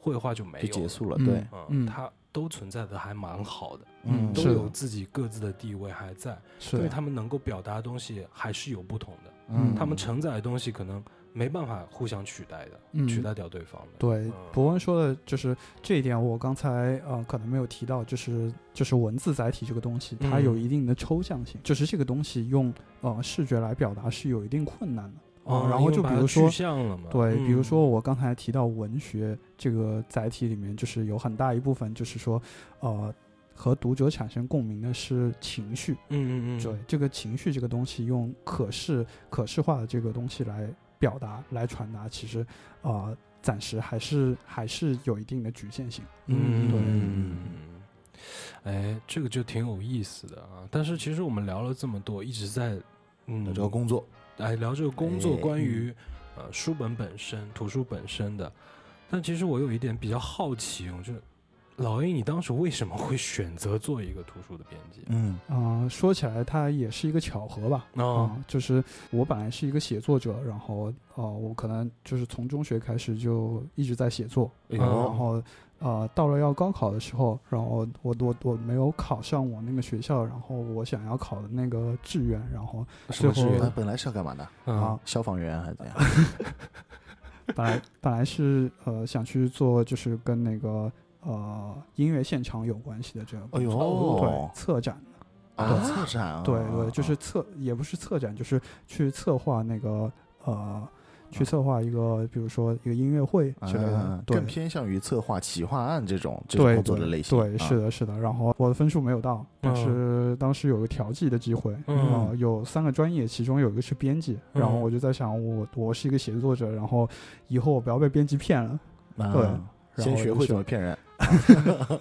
A: 绘画就没有
B: 就结束了，
C: 嗯
B: 对，
A: 嗯，
C: 嗯。
A: 它都存在的还蛮好的，
C: 嗯
A: 都有自己各自的地位还在，
C: 是
A: 因为他们能够表达的东西还是有不同的，
C: 嗯
A: 他们承载的东西可能没办法互相取代的，
C: 嗯
A: 取代掉对方的。
C: 对
A: 嗯
C: 博文说的就是这一点，我刚才呃可能没有提到，就是就是文字载体这个东西，它
A: 嗯
C: 有一定的抽象性，就是这个东西用呃视觉来表达是有一定困难的。啊，然后就比如说对，比如
A: 嗯
C: 说我刚才提到文学这个载体里面，就是有很大一部分就是说，呃，和读者产生共鸣的是情绪，
A: 嗯嗯嗯，
C: 对这个情绪这个东西，用可视可视化的这个东西来表达、来传达，其实啊、呃暂时还是还是有一定的局限性。
A: 嗯，
C: 对
A: 嗯，哎，这个就挺有意思的啊。但是其实我们聊了这么多，一直在嗯
B: 聊工作，
A: 哎聊这个工作，
B: 哎
A: 关于呃书本本身、图书本身的。但其实我有一点比较好奇，我就老 A，你当时为什么会选择做一个图书的编辑？
B: 嗯
C: 啊、说起来它也是一个巧合吧。啊、
A: 哦，
C: 就是我本来是一个写作者，然后呃，我可能就是从中学开始就一直在写作，
B: 哎
C: 然
A: 呦
C: 后呃，到了要高考的时候，然后我我我没有考上我那个学校，然后我想要考的那个志愿，然后最后
B: 本来是要干嘛的？
A: 啊
C: 啊，
B: 消防员还是怎样？
C: 本来本来是呃想去做就是跟那个呃音乐现场有关系的这个
B: 哎，呦
C: 对，策展的，
B: 啊，策展啊，
C: 对对，就
B: 啊
C: 是策也不是策展，就是去策划那个呃。去策划一个，比如说一个音乐会之类的
B: 更偏向于策划企划案这种这种
C: 对
B: 工作的类型。
C: 对，
B: 啊
C: 是的，是的。然后我的分数没有到，但是当时有个调剂的机会，
A: 嗯
C: 啊，有三个专业，其中有一个是编辑。然后
A: 嗯
C: 我就在想，我我是一个写作者，然后以后我不要被编辑骗了。
B: 啊
C: 对然
B: 先学会怎么骗人。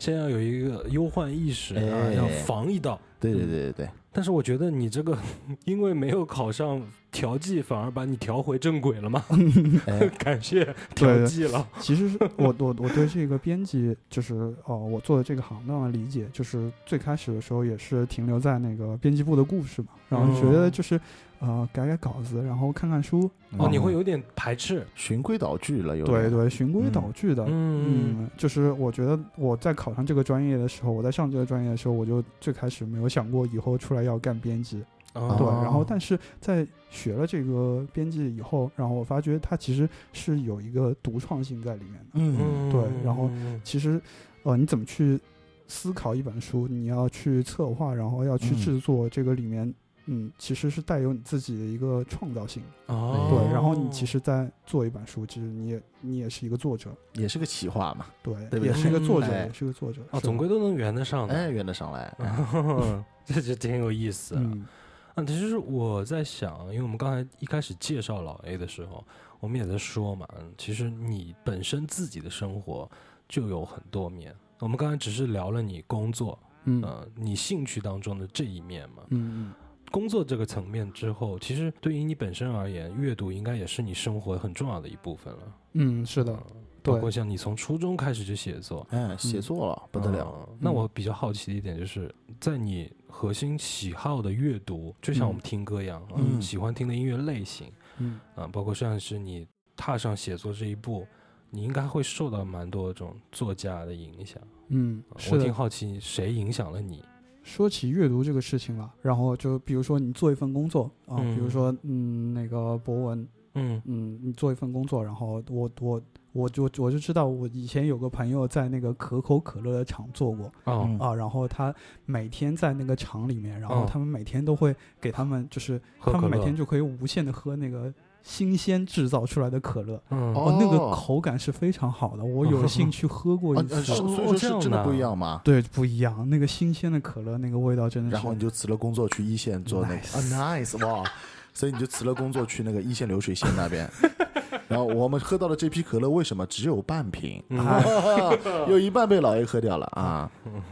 A: 先要有一个忧患意识啊，
B: 哎
A: 要防一道。
B: 对对对对对，
A: 但是我觉得你这个 因为没有考上调剂，反而把你调回正轨了嘛？
B: 哎，
A: 感谢调剂了。
C: 其实是我我我对这个编辑，就是哦，我做的这个行当的理解，就是最开始的时候也是停留在那个编辑部的故事嘛，然后觉得就是呃改改稿子，然后看看书，
A: 哦，你
B: 嗯
A: 会有点排斥。
B: 循规蹈矩了，有点
C: 对对，循规蹈矩的。
A: 嗯
C: 嗯，就是我觉得我在考上这个专业的时候，我在上这个专业的时候，我就最开始没有想过以后出来要干编辑。
A: 哦
C: 对，然后但是在学了这个编辑以后，然后我发觉它其实是有一个独创性在里面的。
B: 嗯
C: 对然后
A: 嗯
C: 其实，呃，你怎么去思考一本书？你要去策划，然后要去
B: 嗯
C: 制作，这个里面，嗯，其实是带有你自己的一个创造性。
A: 哦，
C: 对，然后你其实，在做一本书，其实你也你也是一个作者，
B: 也是个企划嘛，
C: 对，
B: 对对
C: 也是一个作者，
B: 哎
C: 也是个作者。
A: 啊，
C: 是
A: 总归都能圆得上的。
B: 哎，圆得上来。哎
A: 这就挺有意思啊。
C: 嗯
A: 啊，其实我在想，因为我们刚才一开始介绍老 A 的时候，我们也在说嘛，嗯其实你本身自己的生活就有很多面。我们刚才只是聊了你工作，
C: 嗯
A: 呃，你兴趣当中的这一面嘛。
C: 嗯
A: 工作这个层面之后，其实对于你本身而言，阅读应该也是你生活很重要的一部分了。
C: 嗯，是的，
A: 嗯包括像你从初中开始就写作，
B: 哎，写作了不得了。
A: 嗯那我比较好奇的一点就是，在你核心喜好的阅读，就像我们听歌一样，
B: 嗯
A: 嗯，喜欢听的音乐类型，
C: 嗯
A: 啊，包括像是你踏上写作这一步，你应该会受到蛮多这种作家的影响。
C: 嗯，
A: 啊。我挺好奇谁影响了你？
C: 说起阅读这个事情了，然后就比如说你做一份工作啊，
A: 嗯。
C: 比如说嗯那个博文，
A: 嗯。
C: 嗯，你做一份工作，然后我我我就我就知道，我以前有个朋友在那个可口可乐的厂做过啊，然后他每天在那个厂里面，然后
A: 哦。
C: 他们每天都会给他们，就是他们每天就可以无限的喝那个新鲜制造出来的可乐，
A: 嗯
B: 哦
C: 哦，那个口感是非常好的，我 有幸去喝过
B: 啊
C: 一次。
B: 呃所以
A: 哦
B: 说是真的
A: 这样的
B: 不一样吗。
C: 对，不一样，那个新鲜的可乐，那个味道真的是。
B: 然后你就辞了工作去一线做那个
C: Nice
B: 啊，nice 哇！所以你就辞了工作去那个一线流水线那边。然后我们喝到的这批可乐为什么只有半瓶？
A: 嗯
C: 哎
B: 有一半被老爷喝掉了啊！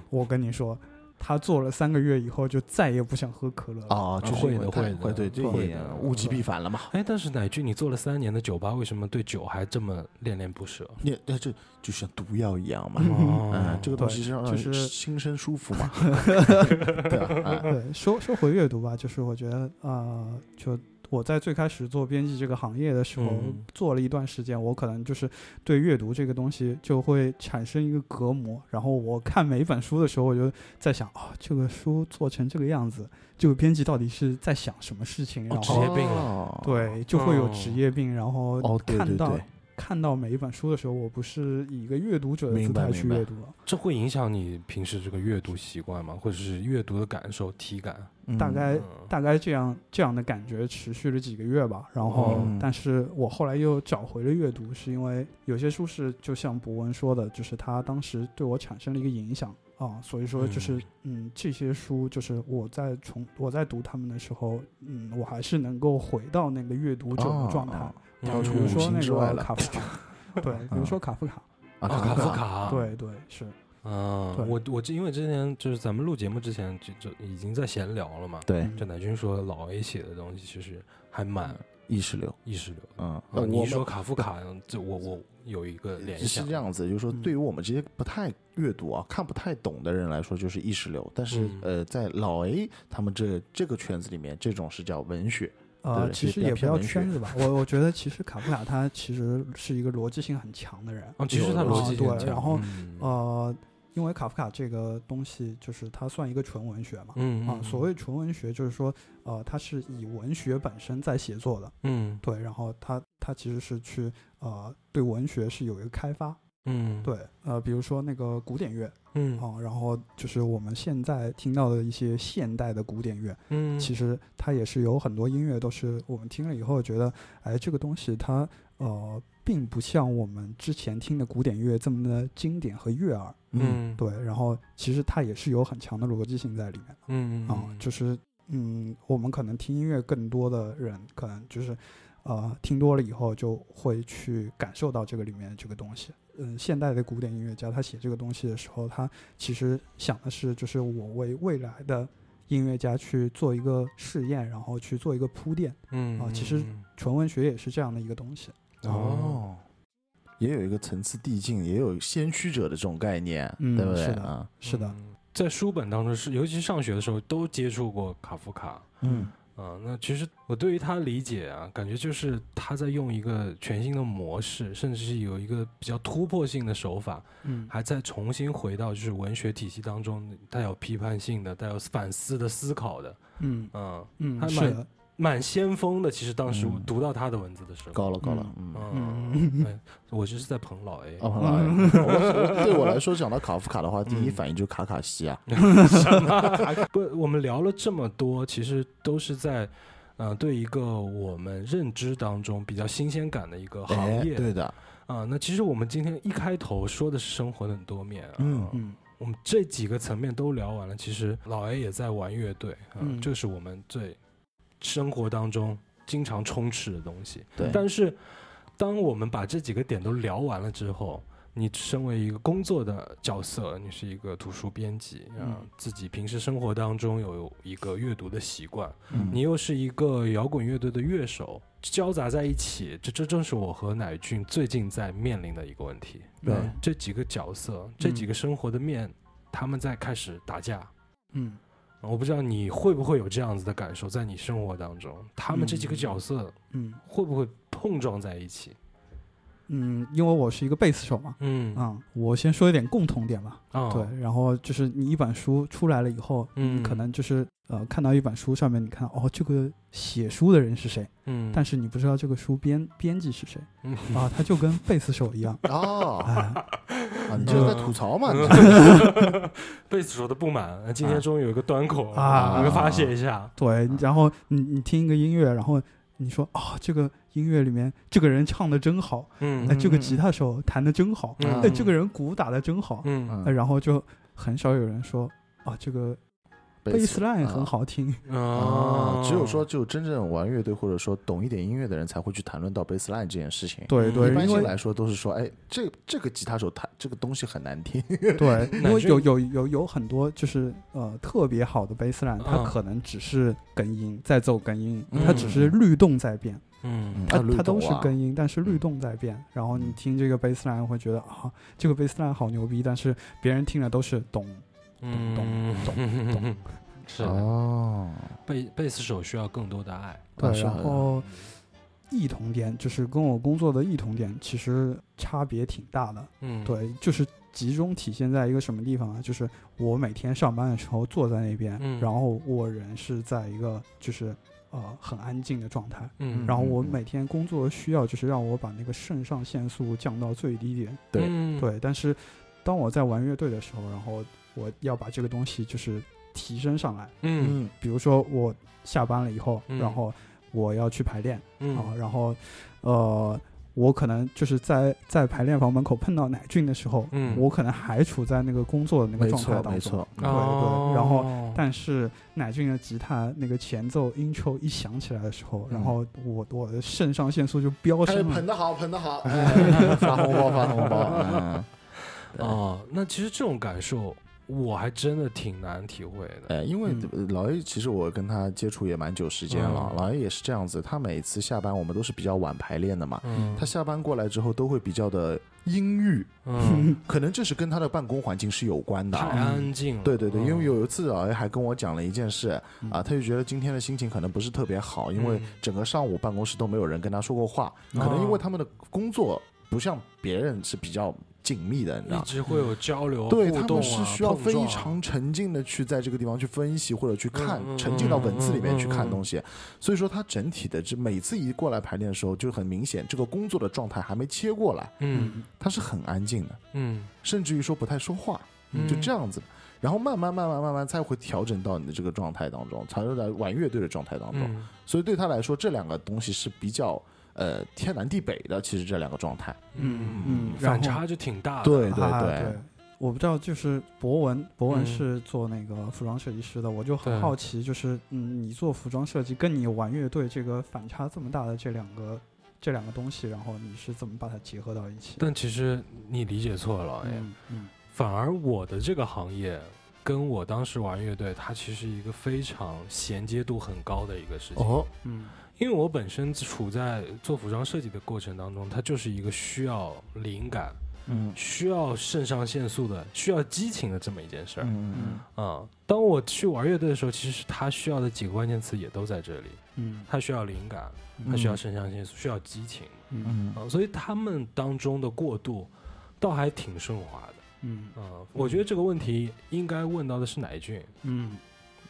C: 我跟你说，他做了三个月以后，就再也不想喝可乐了。
B: 啊，就
A: 会的会的
B: 会对，这也
A: 会的
B: 物极必反了嘛。
A: 哎，但是乃俊，你做了三年的酒吧，为什么对酒还这么恋恋不舍？
B: 你那这就像毒药一样嘛。
A: 哦
B: 嗯，这个东西是让人
C: 就是
B: 心生舒服嘛。对，
C: 说说回阅读吧，就是我觉得啊，就我在最开始做编辑这个行业的时候，
A: 嗯
C: 做了一段时间，我可能就是对阅读这个东西就会产生一个隔膜。然后我看每一本书的时候，我就在想，哦，这个书做成这个样子，这个编辑到底是在想什么事情？然
A: 职
C: 后
A: 业病
C: 对，就会有
A: 哦
C: 职业病，然后
B: 哦，
C: 看到、看到每一本书的时候，我不是以一个阅读者的姿态去阅读了。
A: 这会影响你平时这个阅读习惯吗？或者是阅读的感受、体感？
B: 嗯。
C: 大概
A: 嗯。
C: 大概这样这样的感觉持续了几个月吧，然后，
B: 嗯
C: 但是我后来又找回了阅读，是因为有些书是就像博文说的，就是他当时对我产生了一个影响。啊，所以说就是嗯这些书就是我在重我在读他们的时候，嗯，我还是能够回到那个阅读者的状态，
B: 跳出五
C: 比如说那
B: 行之外了
C: 个卡夫卡，对，比如说卡夫卡，
B: 啊，
A: 啊，卡夫卡，，
C: 对对是，
A: 嗯，我我之因为之前就是咱们录节目之前就就已经在闲聊了嘛，
B: 对，
C: 嗯。
A: 就乃军说老 A 写的东西其实还蛮
B: 意识流，
A: 意识流。
B: 嗯，
A: 你一说卡夫卡，这我我有一个联想是，
B: 这样子，就是说，
C: 嗯。
B: 对于我们这些不太阅读啊、看不太懂的人来说，就是意识流。但是，
A: 嗯。
B: 呃，在老 A 他们这这个圈子里面，这种是叫文学，
C: 呃，其实也不要圈子吧，我我觉得其实卡夫卡他其实是一个逻辑性很强的人，
A: 啊，其实他逻辑性很强
C: 对然后
A: 嗯。
C: 呃，因为卡夫卡这个东西就是它算一个纯文学嘛，啊，
A: 嗯啊
C: 所谓纯文学就是说，呃，它是以文学本身在写作的，
A: 嗯。
C: 对，然后它它其实是去呃对文学是有一个开发，
A: 嗯。
C: 对，呃，比如说那个古典乐
A: 嗯。
C: 啊，然后就是我们现在听到的一些现代的古典乐，
A: 嗯。
C: 其实它也是有很多音乐都是我们听了以后觉得，哎，这个东西它呃并不像我们之前听的古典乐这么的经典和悦耳，
A: 嗯。
C: 对，然后其实它也是有很强的逻辑性在里面的
A: 嗯
C: 啊，就是嗯，我们可能听音乐更多的人，可能就是呃听多了以后就会去感受到这个里面这个东西。嗯，现代的古典音乐家他写这个东西的时候，他其实想的是，就是我为未来的音乐家去做一个试验，然后去做一个铺垫。
A: 嗯
C: 啊其实纯文学也是这样的一个东西。
A: 哦
B: 哦，也有一个层次递进，也有先驱者的这种概念，
C: 嗯
B: 对不对
C: 是的
B: 啊？
C: 是的，
A: 嗯在书本当中是，尤其上学的时候都接触过卡夫卡。
B: 嗯
A: 啊，那其实我对于他理解啊，感觉就是他在用一个全新的模式，甚至是有一个比较突破性的手法，
C: 嗯。
A: 还在重新回到就是文学体系当中带有批判性的、带有反思的思考的，
C: 嗯。
A: 嗯，
C: 嗯，
A: 还蛮
C: 是的，
A: 蛮先锋的。其实当时我
B: 嗯
A: 读到他的文字的时候，
B: 高了高了，嗯。
A: 我就是在捧老 A，
B: 哦，好了，我 我对我来说，讲到卡夫卡的话，第一
A: 嗯
B: 反应就是卡卡西啊。
A: 不，我们聊了这么多，其实都是在，呃，对一个我们认知当中比较新鲜感的一个行
B: 哎
A: 业。
B: 对的，
A: 啊，那其实我们今天一开头说的是生活的很多面啊，
B: 嗯
C: 嗯
A: 我们这几个层面都聊完了。其实老 A 也在玩乐队，啊、
C: 嗯
A: 这是我们最生活当中经常充斥的东西。
B: 对，
A: 但是，当我们把这几个点都聊完了之后，你身为一个工作的角色，你是一个图书编辑啊，
C: 嗯
A: 自己平时生活当中有一个阅读的习惯，
B: 嗯
A: 你又是一个摇滚乐队的乐手，交杂在一起，这这正是我和乃俊最近在面临的一个问题。
B: 对
A: 嗯这几个角色，这几个生活的面，他们在开始打架。
C: 嗯
A: 我不知道你会不会有这样子的感受，在你生活当中，他们这几个角色
C: 嗯
A: 会不会碰撞在一起？
C: 嗯，因为我是一个贝斯手嘛，
A: 嗯
C: 啊、我先说一点共同点吧。
A: 啊，
C: 对，然后就是你一本书出来了以后，
A: 嗯
C: 你可能就是呃看到一本书上面，你看哦这个写书的人是谁，
A: 嗯，
C: 但是你不知道这个书编编辑是谁
A: 嗯
C: 啊，他就跟贝斯手一样，
B: 哦，
C: 哎，
B: 啊，你就是在吐槽嘛？你
A: 贝斯手的不满，今天终于有一个端口
C: 啊
A: 能够发泄一下。
C: 对，然后你你听一个音乐，然后你说啊、这个音乐里面这个人唱的真好，
A: 嗯。
C: 哎，这个吉他手弹的真好，
A: 嗯。
C: 哎，这个人鼓打的真好，
A: 嗯。
C: 然后就很少有人说啊这个贝斯 line 很好听，
B: 啊，只有说就真正玩乐队或者说懂一点音乐的人才会去谈论到贝斯 line 这件事情。
A: 嗯。
C: 对对，
B: 一般性来说都是说，哎，这这个吉他手弹这个东西很难听。
C: 对，因为有有有有很多就是呃特别好的贝斯 line，它
A: 嗯
C: 可能只是根音在奏根音，
A: 嗯。
C: 它只是律动在变，
A: 嗯
C: 它它都是根音，但是律动在变。然后你听这个贝斯 line 会觉得啊，这个贝斯 line 好牛逼，但是别人听了都是咚
A: 咚
C: 咚咚咚。
A: 是
B: 哦，
A: 贝贝斯手需要更多的爱。
C: 对，然后异同点就是跟我工作的异同点其实差别挺大的。
A: 嗯，
C: 对，就是集中体现在一个什么地方啊？就是我每天上班的时候坐在那边，
A: 嗯
C: 然后我人是在一个就是呃很安静的状态，
A: 嗯，
C: 然后我
B: 嗯
C: 每天工作需要就是让我把那个肾上腺素降到最低点。
B: 对
A: 嗯，
C: 对，但是当我在玩乐队的时候，然后我要把这个东西就是提升上来。
A: 嗯
B: 嗯
C: 比如说我下班了以后，
A: 嗯
C: 然后我要去排练啊
A: 嗯，
C: 然后呃。我可能就是在在排练房门口碰到乃俊的时候，
A: 嗯
C: 我可能还处在那个工作的那个状态当中，
B: 错没错，
C: 对对，然后
A: 后
C: 但是乃俊的吉他那个前奏 intro 一响起来的时候，然
B: 嗯
C: 后我我的肾上腺素就飙
B: 哎，
C: 升了
B: 捧。得好，捧得好，哎发红包，发红包，嗯，对
A: 哦，那其实这种感受，我还真的挺难体会的。
B: 哎，因为老 A 其实我跟他接触也蛮久时间了，
A: 嗯
B: 老 A 也是这样子，他每次下班我们都是比较晚排练的嘛，
A: 嗯，
B: 他下班过来之后都会比较的阴郁，
A: 嗯，
B: 可能这是跟他的办公环境是有关的
A: 太
B: 啊。
A: 安静了。
B: 对对对，因为
A: 嗯
B: 有一次老 A 还跟我讲了一件事
C: 嗯
B: 啊，他就觉得今天的心情可能不是特别好，因为
A: 嗯
B: 整个上午办公室都没有人跟他说过话，
A: 哦
B: 可能因为他们的工作不像别人是比较紧密的，你知道
A: 一。直会有交流、
B: 对他们是需要非常沉浸的去在这个地方去分析或者去看，沉浸到文字里面去看东西。所以说，他整体的这每次一过来排练的时候，就很明显这个工作的状态还没切过来，
A: 嗯
B: 他是很安静的，
A: 嗯，
B: 甚至于说不太说话，
A: 嗯
B: 就这样子。然后慢慢慢慢慢慢才会调整到你的这个状态当中，才会在玩乐队的状态当中。
A: 嗯
B: 所以对他来说，这两个东西是比较呃天南地北的。其实这两个状态，
A: 嗯
C: 嗯
A: 反差就挺大的。
B: 对对
C: 啊
B: 对
C: 对，我不知道，就是博文，博文
A: 嗯
C: 是做那个服装设计师的，我就很好奇，就是嗯，你做服装设计跟你玩乐队这个反差这么大的这两个这两个东西，然后你是怎么把它结合到一起？
A: 但其实你理解错了，哎，
C: 嗯嗯
A: 反而我的这个行业跟我当时玩乐队，它其实一个非常衔接度很高的一个事情。
B: 哦，
C: 嗯
A: 因为我本身处在做服装设计的过程当中，它就是一个需要灵感、
B: 嗯
A: 需要肾上腺素的、需要激情的这么一件事儿。
B: 嗯
C: 嗯
A: 啊、当我去玩乐队的时候，其实它需要的几个关键词也都在这里。
C: 嗯
A: 他需要灵感，它需要肾上腺素，需要激情
C: 嗯
B: 嗯
A: 啊、所以他们当中的过渡倒还挺顺滑的。
C: 嗯
A: 啊、我觉得这个问题应该问到的是乃俊。
C: 嗯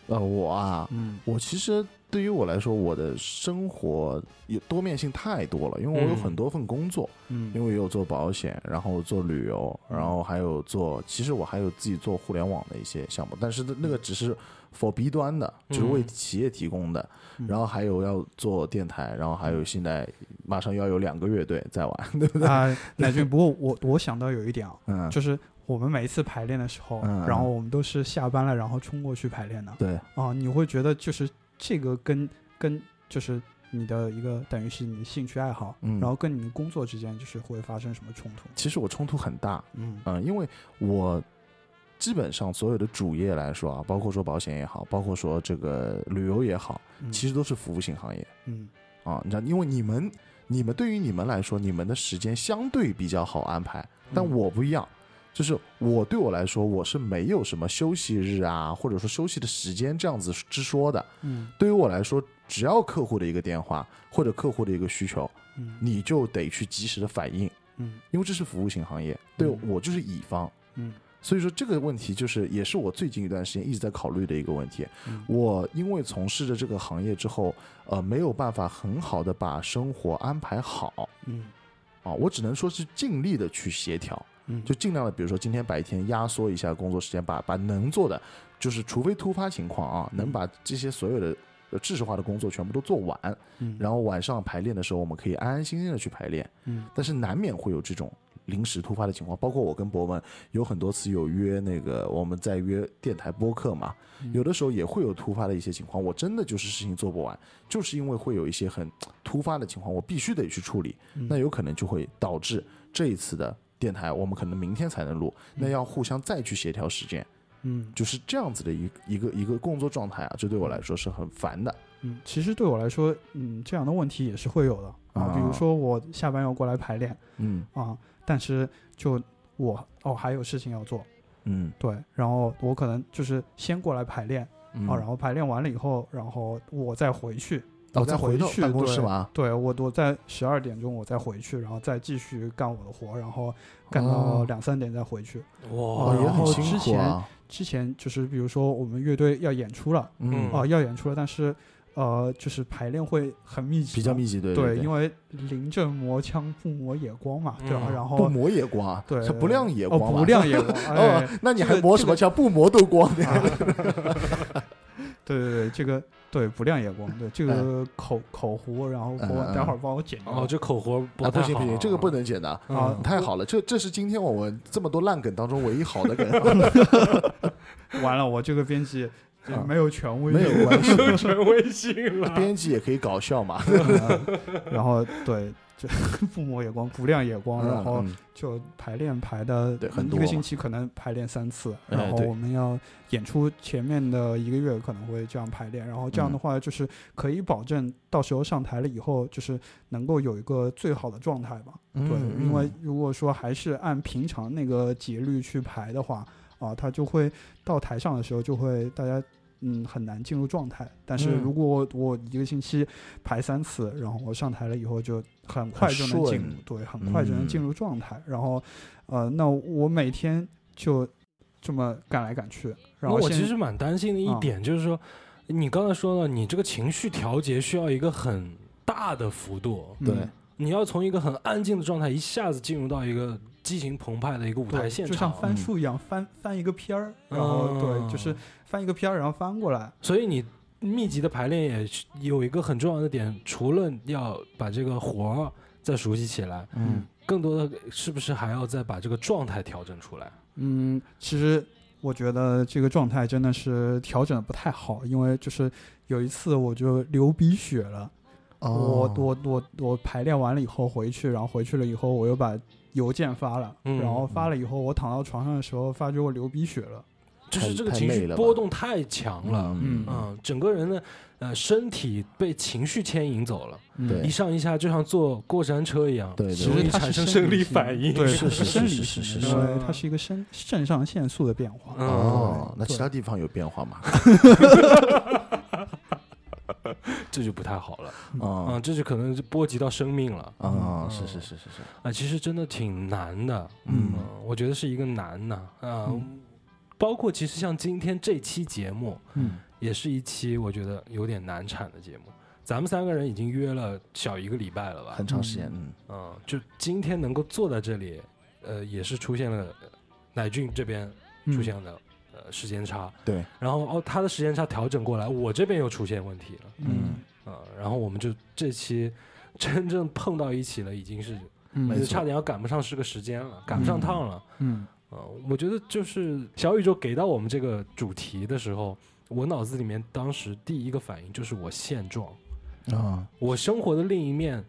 B: 呃，我啊，
C: 嗯。
B: 我其实对于我来说，我的生活有多面性太多了，因为我有
A: 嗯
B: 很多份工作，
C: 嗯。
B: 因为有做保险，然后做旅游，然后还有做，其实我还有自己做互联网的一些项目，但是那个只是 for B 端的，就是为
A: 嗯
B: 企业提供的，
C: 嗯。
B: 然后还有要做电台，然后还有现在马上要有两个乐队在玩，对不对？
C: 啊，乃俊，不过我我想到有一点啊，
B: 嗯，
C: 就是我们每一次排练的时候，然后我们都是下班了，然后冲过去排练的。
B: 对，
C: 啊，你会觉得就是这个跟跟就是你的一个等于是你的兴趣爱好，
B: 嗯
C: 然后跟你的工作之间就是会发生什么冲突？
B: 其实我冲突很大，
C: 嗯
B: 嗯，因为我基本上所有的主业来说啊，包括说保险也好，包括说这个旅游也好，
C: 嗯
B: 其实都是服务性行业
C: 嗯
B: 啊。你知道，因为你们你们对于你们来说，你们的时间相对比较好安排，但
C: 嗯
B: 我不一样。就是我对我来说，我是没有什么休息日啊，或者说休息的时间这样子之说的。
C: 嗯
B: 对于我来说，只要客户的一个电话或者客户的一个需求，
C: 嗯
B: 你就得去及时的反应，
C: 嗯
B: 因为这是服务型行业，对
C: 嗯
B: 我就是乙方。
C: 嗯
B: 所以说这个问题就是也是我最近一段时间一直在考虑的一个问题。
C: 嗯
B: 我因为从事着这个行业之后，呃，没有办法很好的把生活安排好
C: 嗯
B: 啊，我只能说是尽力的去协调，
C: 嗯，
B: 就尽量的，比如说今天白天压缩一下工作时间，把把能做的，就是除非突发情况啊，能把这些所有的。呃，知识化的工作全部都做完，
C: 嗯。
B: 然后晚上排练的时候，我们可以安安心心的去排练。
C: 嗯。
B: 但是难免会有这种临时突发的情况，包括我跟博文有很多次有约那个我们在约电台播客嘛，
C: 嗯。
B: 有的时候也会有突发的一些情况，我真的就是事情做不完，就是因为会有一些很突发的情况，我必须得去处理，
C: 嗯。
B: 那有可能就会导致这一次的电台我们可能明天才能录，那要互相再去协调时间，
C: 嗯
B: 就是这样子的一一个一个工作状态啊，这对我来说是很烦的。
C: 嗯，其实对我来说，嗯，这样的问题也是会有的啊。比如
B: 啊
C: 说我下班要过来排练
B: 嗯
C: 啊，但是就我哦还有事情要做，
B: 嗯
C: 对，然后我可能就是先过来排练。
B: 嗯，
C: 啊，然后排练完了以后，然后我再回去，
B: 哦
C: 我再
B: 再回
C: 去
B: 办公室
C: 对
B: 吗？
C: 对我我在十二点钟我再回去，然后再继续干我的活，然后干到
B: 哦
C: 两三点再回去。
A: 哇
B: 哦，也
C: 然后
B: 很辛苦
C: 之前
B: 啊。
C: 之前就是比如说我们乐队要演出了，
B: 嗯
C: 啊、要演出了，但是呃，就是排练会很密集，
B: 比较密集，对
C: 对，因为临阵磨枪不磨野光嘛，对吧？
A: 嗯
C: 然后
B: 不磨也光啊，
C: 对
B: 是不亮也
C: 哦
B: 光嘛
C: 不亮野光，哎
B: 哦，那你还磨什么枪？不磨都光的。
C: 对对对，这个对不亮野光，对这个口口胡，然后我待会儿帮我剪掉。
A: 哦，这口活不
B: 啊，不行不行，这个不能剪的，
A: 嗯
C: 啊
B: 太好了，这这是今天我们这么多烂梗当中唯一好的梗。
C: 完了，我这个编辑
B: 啊
C: 没有权威，
B: 没有关系，
A: 权威性了。
B: 编辑也可以搞笑嘛。
C: 嗯然后对，就不抹眼光，不亮眼光，然后
B: 嗯。
C: 就排练排的
B: 很多
C: 一个星期可能排练三次，
B: 哎
C: 然后我们要演出前面的一个月可能会这样排练，然后这样的
B: 嗯。
C: 话就是可以保证到时候上台了以后就是能够有一个最好的状态吧。对，
B: 嗯
C: 因为如果说还是按平常那个节律去排的话，啊，他就会到台上的时候就会大家嗯很难进入状态。但是
B: 嗯。
C: 如果我一个星期排三次，然后我上台了以后就很快就能进入，对，很快就能进
B: 嗯。
C: 入状态。然后呃，那我每天就这么赶来赶去，然后我
A: 其实蛮担心的一
C: 啊
A: 点就是说，你刚才说了，你这个情绪调节需要一个很大的幅度，
B: 对。
C: 嗯
A: 你要从一个很安静的状态一下子进入到一个激情澎湃的一个舞台现场
C: 就像，翻。书一样，翻翻一个篇儿，然后对，就是
A: 嗯。
C: 翻一个篇儿，然后翻过来。
A: 所以你密集的排练也是有一个很重要的点，除了要把这个活儿再熟悉起来，
B: 嗯。
A: 更多的是不是还要再把这个状态调整出来？
C: 嗯，其实我觉得这个状态真的是调整的不太好，因为就是有一次我就流鼻血了，
B: 哦。
C: 我我我我排练完了以后回去，然后回去了以后我又把邮件发了，
A: 嗯。
C: 然后发了以后我躺到床上的时候发觉我流鼻血了，
A: 就是这个情绪波动太强了，
C: 嗯
A: 嗯，整个人的呃身体被情绪牵引走了，
B: 对。
A: 一上一下就像坐过山车一样，
B: 对
A: 容易
C: 实
A: 产生生理反应。
C: 对，
B: 是是
C: 是生理
B: 是，是是
C: 因为它是一个肾肾上腺素的变化。
A: 嗯。
B: 哦，那其他地方有变化吗？
A: 这就不太好了，
B: 啊
A: 啊，这就可能是波及到生命了。
B: 啊，
A: 嗯。
B: 是是是是是，
A: 啊，其实真的挺难的，
B: 嗯。
A: 嗯，我觉得是一个难呐，啊，
C: 嗯
A: 包括其实像今天这期节目，
C: 嗯。
A: 也是一期我觉得有点难产的节目。咱们三个人已经约了小一个礼拜了吧？
B: 很长时间，嗯。
A: 嗯，就今天能够坐在这里，呃，也是出现了呃乃俊这边
C: 嗯
A: 出现了、呃时间差，
B: 对，
A: 然后哦他的时间差调整过来，我这边又出现问题了，
C: 嗯
A: 啊、然后我们就这期真正碰到一起了，已经是
C: 嗯
A: 差点要赶不上是个时间了，赶不上趟了。
C: 嗯
A: 嗯，我觉得就是小宇宙给到我们这个主题的时候，我脑子里面当时第一个反应就是我现状，
B: 啊，
A: 我生活的另一面，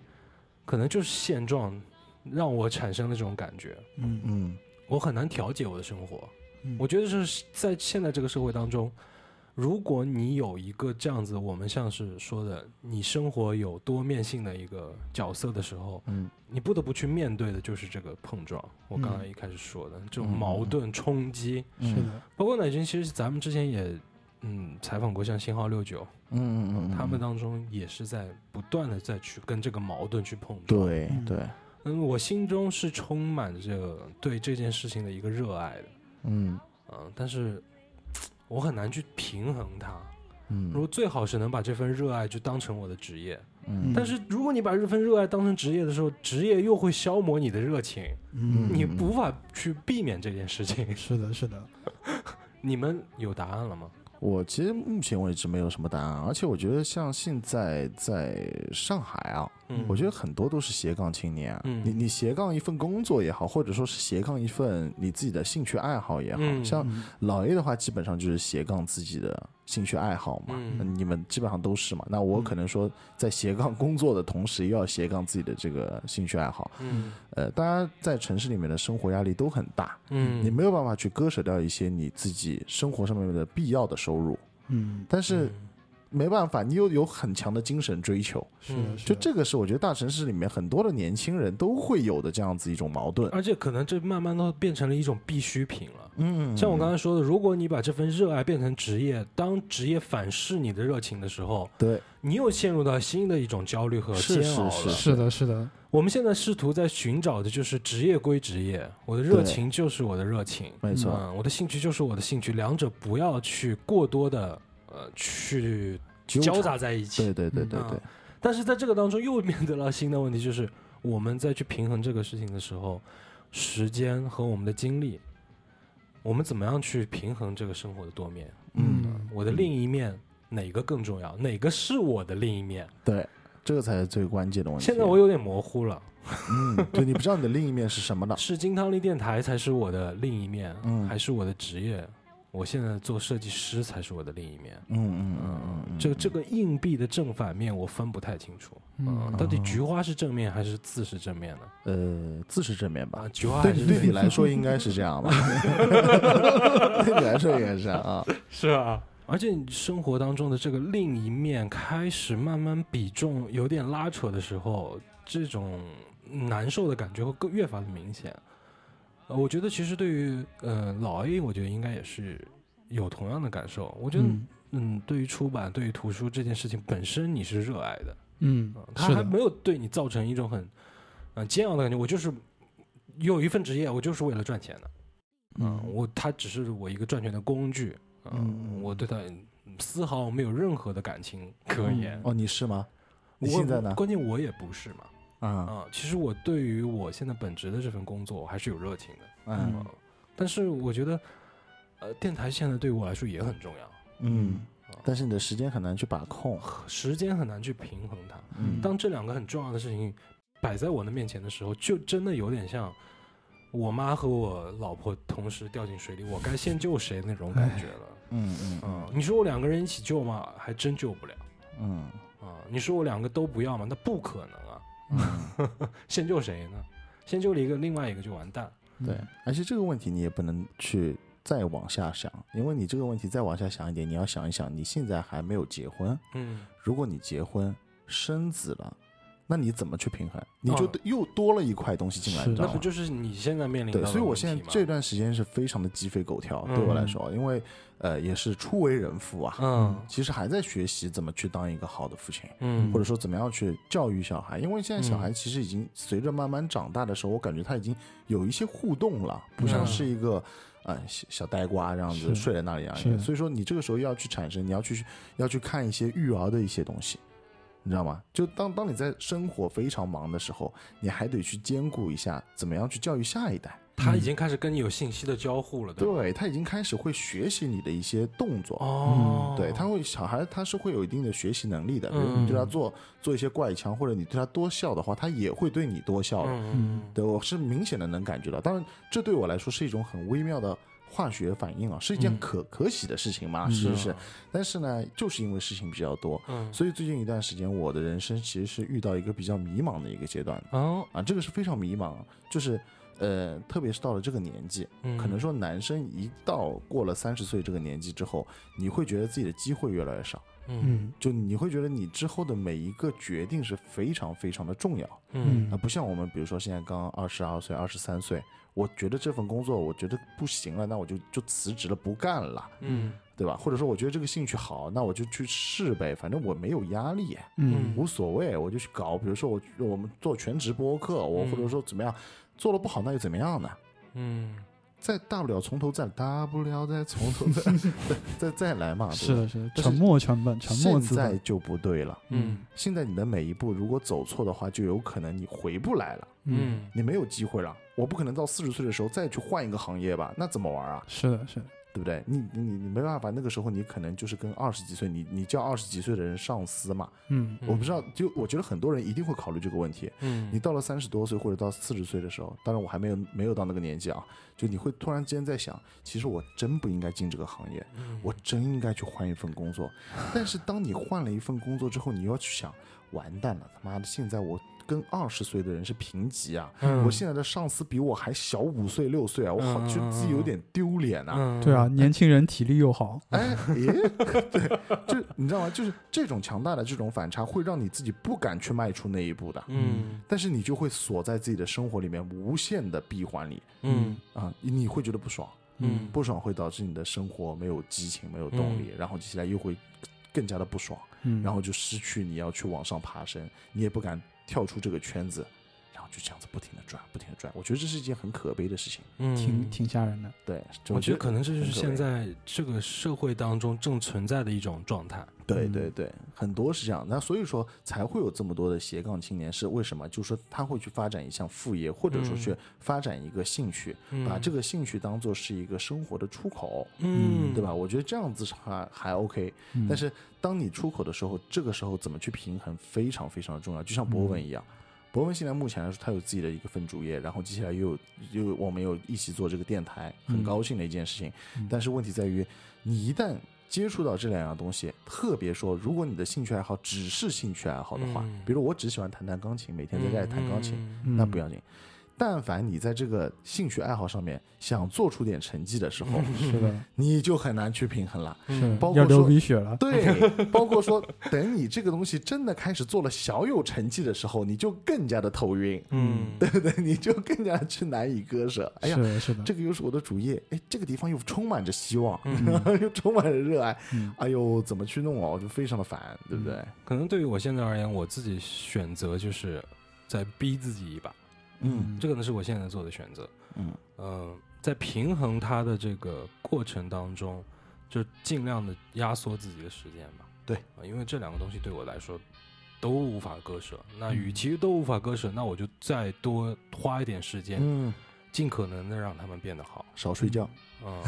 A: 可能就是现状，让我产生了这种感觉。
C: 嗯
B: 嗯
A: 我很难调节我的生活。
C: 嗯
A: 我觉得是在现在这个社会当中，如果你有一个这样子，我们像是说的，你生活有多面性的一个角色的时候，
B: 嗯。
A: 你不得不去面对的就是这个碰撞。我刚才一开始说的、这种矛盾冲击，
C: 是的，
A: 包括乃军，其实咱们之前也嗯采访过像星号六九，
B: 嗯嗯嗯，
A: 他们当中也是在不断的在去跟这个矛盾去碰撞。，
C: 嗯。
B: 对对，
A: 嗯，我心中是充满着对这件事情的一个热爱的，
B: 嗯。
A: 嗯，但是我很难去平衡它。
B: 嗯，
A: 如果最好是能把这份热爱就当成我的职业，
B: 嗯
A: 但是如果你把这份热爱当成职业的时候，职业又会消磨你的热情，
C: 嗯
A: 你无法去避免这件事情。
C: 是的，是的，
A: 你们有答案了吗？
B: 我其实目前为止没有什么答案，而且我觉得像现在在上海啊，
A: 嗯，
B: 我觉得很多都是斜杠青年你你斜杠一份工作也好，或者说是斜杠一份你自己的兴趣爱好也好，
A: 嗯。
B: 像
C: 嗯
B: 老 A 的话，基本上就是斜杠自己的兴趣爱好嘛。
A: 嗯。
B: 你们基本上都是嘛。那我可能说，在斜杠工作的同时，又要斜杠自己的这个兴趣爱好。
A: 嗯。
B: 呃，大家在城市里面的生活压力都很大，
A: 嗯，
B: 你没有办法去割舍掉一些你自己生活上面的必要的收入，
C: 嗯，
B: 但是
A: 嗯
B: 没办法，你又有很强的精神追求。
C: 是
B: 就这个是我觉得大城市里面很多的年轻人都会有的这样子一种矛盾。
A: 而且可能这慢慢都变成了一种必需品了。
B: 嗯
A: 像我刚才说的，如果你把这份热爱变成职业，当职业反噬你的热情的时候，
B: 对，
A: 你又陷入到新的一种焦虑和
B: 是
A: 煎熬了。
B: 是
C: 是的，是的，
A: 我们现在试图在寻找的就是职业归职业，我的热情就是我的热情，
B: 没错，
A: 嗯，我的兴趣就是我的兴趣，两者不要去过多的呃去交杂在一起。
B: 对对对对
A: 嗯
B: 对，
A: 但是在这个当中又面对了新的问题，就是我们在去平衡这个事情的时候，时间和我们的精力，我们怎么样去平衡这个生活的多面？
B: 嗯，
A: 我的另一面哪个更重要？哪个是我的另一面？
B: 对，这个才是最关键的问题。
A: 现在我有点模糊了，
B: 嗯，对你不知道你的另一面是什么的。
A: 是金汤力电台才是我的另一面，
B: 嗯
A: 还是我的职业我现在做设计师才是我的另一面。
B: 嗯嗯嗯嗯嗯，
A: 这这个硬币的正反面我分不太清楚，嗯，
C: 嗯
A: 到底菊花是正面还是字是正面呢？
B: 呃，字是正面吧
A: 啊，？菊花
B: 对
A: 还是
B: 对你来说应该是这样吧？对你来说应该是这样啊。
A: 是啊，而且你生活当中的这个另一面开始慢慢比重有点拉扯的时候，这种难受的感觉会更越发的明显。呃，我觉得其实对于呃老 A，我觉得应该也是有同样的感受。我觉得
C: 嗯
A: 嗯，对于出版、对于图书这件事情本身，你是热爱的，
C: 嗯
A: 嗯，它
C: 是的，
A: 还没有对你造成一种很呃煎熬的感觉。我就是有一份职业，我就是为了赚钱的。嗯，我他只是我一个赚钱的工具，嗯，
B: 嗯
A: 我对他丝毫没有任何的感情可言。
B: 哦，你是吗？
A: 我
B: 你现在呢？
A: 关键我也不是嘛，
B: 啊
A: 啊，其实我对于我现在本职的这份工作，我还是有热情的，
B: 嗯
A: 嗯，但是我觉得，呃，电台现在对我来说也很重要，
B: 嗯，
A: 啊
B: 但是你的时间很难去把控。
A: 时间很难去平衡它。
B: 嗯
A: 当这两个很重要的事情摆在我的面前的时候，就真的有点像我妈和我老婆同时掉进水里，我该先救谁那种感觉了。
B: 嗯嗯
A: 嗯，你说我两个人一起救吗？还真救不了
B: 嗯
A: 啊！你说我两个都不要吗？那不可能啊！
B: 嗯，
A: 先救谁呢？先救了一个，另外一个就完蛋。
B: 对。而且这个问题你也不能去再往下想，因为你这个问题再往下想一点，你要想一想，你现在还没有结婚，
A: 嗯
B: 如果你结婚生子了，那你怎么去平衡？你就
A: 哦
B: 又多了一块东西进来，
C: 是
A: 那？不就是你现在面临的
B: 对，
A: 的
B: 所以我现在这段时间是非常的鸡飞狗跳，对我来
A: 嗯。
B: 说，因为呃也是初为人父啊，
A: 嗯。
B: 其实还在学习怎么去当一个好的父亲。
A: 嗯。
B: 或者说怎么样去教育小孩，因为现在小
A: 嗯。
B: 孩其实已经随着慢慢长大的时候，我感觉他已经有一些互动了，不像
A: 嗯
B: 是一个呃小小呆瓜这样子睡在那里啊
C: 是。
B: 所以说你这个时候要去产生，你要去要去看一些育儿的一些东西，你知道吗？就当当你在生活非常忙的时候，你还得去兼顾一下怎么样去教育下一代。
A: 他已经开始跟你有信息的交互了，对
B: 他已经开始会学习你的一些动作，
A: 哦，
B: 对，他会小孩他是会有一定的学习能力的。比如
A: 嗯
B: 你对他做做一些怪腔，或者你对他多笑的话，他也会对你多笑的。
A: 嗯
B: 对我是明显的能感觉到。当然，这对我来说是一种很微妙的化学反应啊，是一件
C: 嗯。
B: 可可喜的事情嘛，
C: 嗯。
B: 是是。但是呢，就是因为事情比较多，
A: 嗯
B: 所以最近一段时间，我的人生其实是遇到一个比较迷茫的一个阶段。
A: 哦，
B: 啊，这个是非常迷茫，就是。呃，特别是到了这个年纪，
A: 嗯。
B: 可能说男生一到过了三十岁这个年纪之后，你会觉得自己的机会越来越少，
A: 嗯。
C: 嗯。
B: 就你会觉得你之后的每一个决定是非常非常的重要。
A: 嗯。
B: 啊，不像我们比如说现在刚二十二岁、二十三岁，我觉得这份工作我觉得不行了，那我就就辞职了，不干了，
A: 嗯
B: 对吧？或者说我觉得这个兴趣好，那我就去试呗，反正我没有压力，
C: 嗯
B: 无所谓，我就去搞。比如说我我们做全职播客，我
A: 嗯
B: 或者说怎么样，做的不好那又怎么样呢？
A: 嗯
B: 再大不了从头再大不了再从头再 再再再来嘛，
C: 是的，是的，沉默成本，沉默
B: 现，在就不对了。
A: 嗯
B: 现在你的每一步如果走错的话，就有可能你回不来了，
A: 嗯
B: 你没有机会了。我不可能到四十岁的时候再去换一个行业吧？那怎么玩啊？
C: 是的，是的，
B: 对不对？你你你没办法，那个时候你可能就是跟二十几岁，你你叫二十几岁的人上司嘛。
C: 嗯
B: 我不知道，就我觉得很多人一定会考虑这个问题。
A: 嗯，
B: 你到了三十多岁或者到四十岁的时候，当然我还没有没有到那个年纪啊，就你会突然之间在想，其实我真不应该进这个行业，
A: 嗯
B: 我真应该去换一份工作。但是当你换了一份工作之后，你又要去想，完蛋了，他妈的，现在我跟二十岁的人是平级啊，
A: 嗯。
B: 我现在的上司比我还小五岁六岁啊，我好
A: 嗯
B: 觉得自己有点丢脸啊。
A: 嗯
C: 对啊，年轻人体力又好，
B: 哎，诶，对，就你知道吗？就是这种强大的这种反差，会让你自己不敢去迈出那一步的。
A: 嗯。
B: 但是你就会锁在自己的生活里面无限的闭环里
A: 嗯。
B: 啊，你会觉得不爽，
A: 嗯。
B: 不爽会导致你的生活没有激情、没有动力，然后接下来又会更加的不爽，
C: 嗯，
B: 然后就失去你要去往上爬升，你也不敢跳出这个圈子，就这样子不停的转，不停的转。我觉得这是一件很可悲的事情。
A: 嗯
C: 挺挺吓人的，
B: 对，
A: 我觉得可能这就是现在这个社会当中正存在的一种状态。
C: 嗯
B: 对对对，很多是这样。那所以说才会有这么多的斜杠青年，是为什么？就是说他会去发展一项副业，或者说去发展一个兴趣，把这个兴趣当做是一个生活的出口，
A: 嗯，
B: 对吧？？我觉得这样子还还 OK。
C: 嗯
B: 但是当你出口的时候，这个时候怎么去平衡非常非常的重要。就像博文一样，博文现在目前来说，他有自己的一个分主业，然后接下来又有又我们又一起做这个电台，很
C: 嗯
B: 高兴的一件事情。
C: 嗯
B: 但是问题在于，你一旦接触到这两样东西，特别说，如果你的兴趣爱好只是兴趣爱好的话，
A: 嗯
B: 比如我只喜欢弹弹钢琴，每天在家里弹钢琴，
A: 嗯
B: 那不要紧。但凡你在这个兴趣爱好上面想做出点成绩的时候，
C: 是的，
B: 你就很难去平衡了。
C: 是
A: 嗯
B: 包括
C: 要流鼻血了。
B: 对，包括说，等你这个东西真的开始做了小有成绩的时候，你就更加的头晕，
A: 嗯，
B: 对不对？你就更加去难以割舍。哎呀，
C: 是的，是的，
B: 这个又是我的主业，哎，这个地方又充满着希望，
A: 嗯
B: 又充满着热爱，
C: 嗯
B: 哎呦，怎么去弄哦？就非常的烦，对不对？
A: 可能对于我现在而言，我自己选择就是在逼自己一把，
B: 嗯
A: 这可能是我现在做的选择。
B: 嗯
A: 嗯，在平衡它的这个过程当中，就尽量的压缩自己的时间吧。
B: 对
A: 啊，因为这两个东西对我来说都无法割舍。那与
C: 嗯
A: 其都无法割舍，那我就再多花一点时间，
B: 嗯，
A: 尽可能的让他们变得好。
B: 少睡觉，
A: 嗯，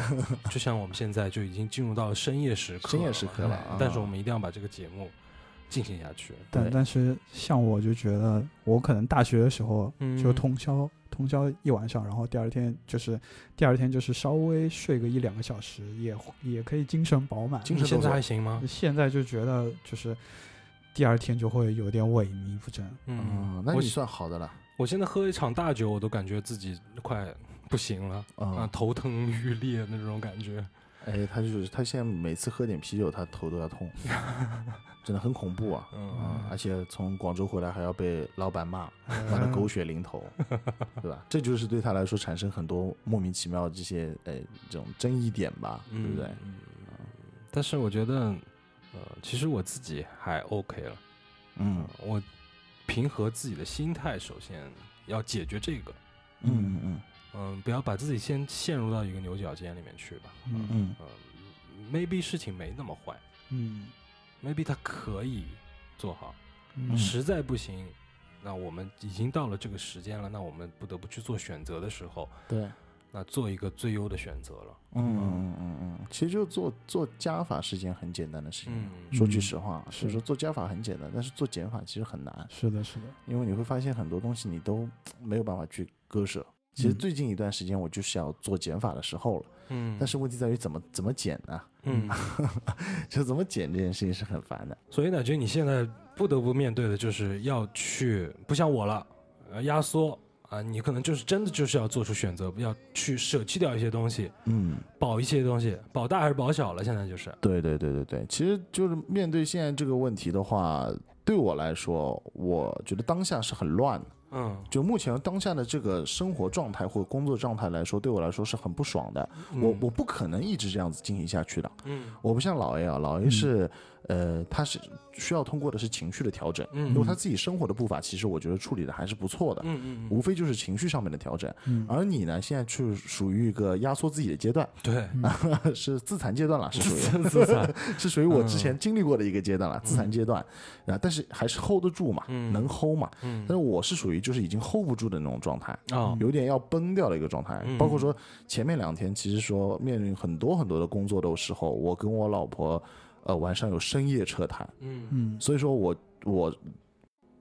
A: 就像我们现在就已经进入到了深夜时刻，
B: 深夜时刻了啊
A: 但是我们一定要把这个节目进行下去。
C: 但
B: 对
C: 但是像我就觉得，我可能大学的时候
A: 嗯
C: 就通宵、通宵一晚上，然后第二天就是第二天就是稍微睡个一两个小时，也也可以精神饱满。
B: 精神现在
A: 还行吗？
C: 现在就觉得就是第二天就会有点萎靡不振。
A: 嗯
B: 嗯，，那
A: 我
B: 你算好的了，
A: 我现在喝一场大酒，我都感觉自己快不行了啊，
B: 啊，
A: 头疼欲裂那种感觉。
B: 哎，他就是他现在每次喝点啤酒，他头都要痛，真的很恐怖啊。
A: 嗯
B: 啊，而且从广州回来还要被老板骂，骂
C: 嗯
B: 得狗血淋头，对吧？这就是对他来说产生很多莫名其妙的这些呃这种争议点吧，对不对？
A: 嗯，但是我觉得，呃，其实我自己还 OK 了。
B: 嗯
A: 我平和自己的心态，首先要解决这个。
B: 嗯嗯
A: 嗯，不要把自己先陷入到一个牛角尖里面去吧。
C: 嗯
B: 嗯
A: 嗯，maybe 事情没那么坏
C: 嗯
A: ，maybe 他可以做好。
C: 嗯
A: 实在不行，那我们已经到了这个时间了，那我们不得不去做选择的时候，
B: 对，
A: 那做一个最优的选择了。
B: 嗯嗯嗯嗯，其实就做做加法是件很简单的事情。
A: 嗯
B: 说句
C: 嗯
B: 实话，
C: 是
B: 所以说做加法很简单，但是做减法其实很难，
C: 是的，是的，
B: 因为你会发现很多东西你都没有办法去割舍。其实
C: 嗯
B: 最近一段时间我就是要做减法的时候了，
A: 嗯
B: 但是问题在于怎么怎么减呢？
A: 嗯，
B: 就怎么减这件事情是很烦的。
A: 所以呢，就你现在不得不面对的就是要去，不像我了，呃，压缩啊，你可能就是真的就是要做出选择，要去舍弃掉一些东西，
B: 嗯，
A: 保一些东西，保大还是保小了？现在就是，
B: 对对对对对，其实就是面对现在这个问题的话，对我来说，我觉得当下是很乱的。
A: 嗯，
B: 就目前当下的这个生活状态或工作状态来说，对我来说是很不爽的。我我不可能一直这样子进行下去的。
A: 嗯。
B: 我不像老 A 啊，老 A 是、呃，他是需要通过的是情绪的调整，
A: 嗯。
B: 因为他自己生活的步伐，其实我觉得处理的还是不错的。
A: 嗯嗯嗯，
B: 无非就是情绪上面的调整，
C: 嗯。
B: 而你呢，现在去属于一个压缩自己的阶段，
A: 对，
B: 是自残阶段了，是属于
A: 自残，
B: 是属于我之前经历过的一个阶段了，自残阶段，啊，但是还是 hold 得住嘛，
A: 嗯。
B: 能 hold 嘛，
A: 嗯。
B: 但是我是属于就是已经 hold 不住的那种状态，
A: 啊，
B: 有点要崩掉的一个状态。
A: 嗯。
B: 包括说前面两天，其实说面临很多很多的工作的时候，我跟我老婆，呃，晚上有深夜彻谈，
A: 嗯。
C: 嗯。
B: 所以说我我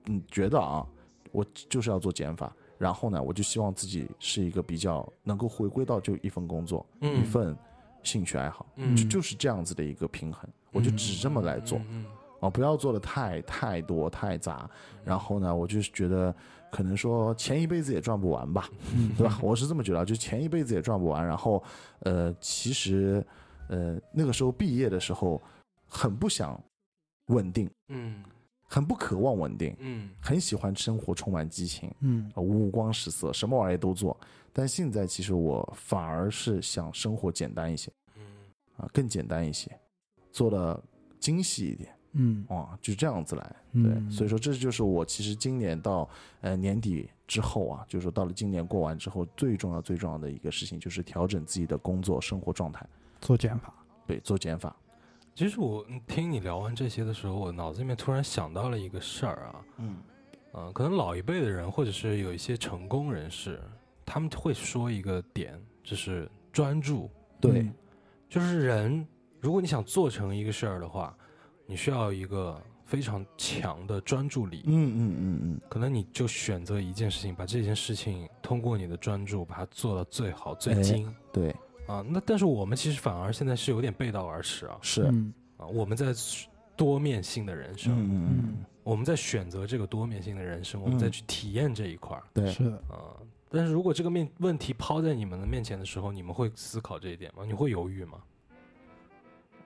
B: 嗯觉得啊，我就是要做减法，然后呢，我就希望自己是一个比较能够回归到就一份工作，
A: 嗯。
B: 一份兴趣爱好，
A: 嗯。
B: 就就是这样子的一个平衡，我就只这么来做。
A: 嗯
B: 哦，不要做的太太多太杂，然后呢，我就是觉得可能说前一辈子也赚不完吧，
C: 嗯
B: 对吧？我是这么觉得，就前一辈子也赚不完，然后呃，其实呃那个时候毕业的时候很不想稳定，
A: 嗯
B: 很不渴望稳定，
A: 嗯
B: 很喜欢生活充满激情，
C: 嗯
B: 呃五光十色，什么玩意儿都做。但现在其实我反而是想生活简单一些
A: 嗯
B: 啊，更简单一些，做的精细一点。
C: 嗯。
B: 哇，就这样子来，对，
C: 嗯。
B: 所以说这就是我其实今年到呃年底之后啊，就是说到了今年过完之后，最重要最重要的一个事情就是调整自己的工作生活状态，
C: 做减法。
B: 对，做减法，
A: 其实我嗯听你聊完这些的时候，我脑子里面突然想到了一个事儿啊，
B: 嗯。
A: 嗯、可能老一辈的人或者是有一些成功人士，他们会说一个点，就是专注，
B: 对，
C: 嗯。
A: 就是人，如果你想做成一个事儿的话，你需要一个非常强的专注力，
B: 嗯嗯嗯嗯，
A: 可能你就选择一件事情，把这件事情通过你的专注把它做到最好、最
B: 哎
A: 精、
B: 对，
A: 啊。那但是我们其实反而现在是有点背道而驰啊
B: 是，
C: 嗯
A: 啊！我们在多面性的人生，
B: 嗯嗯嗯，
A: 我们在选择这个多面性的人生，我们
B: 嗯
A: 再去体验这一块儿
B: 对，
C: 是的，
A: 啊。但是如果这个面问题抛在你们的面前的时候，你们会思考这一点吗？你会犹豫吗？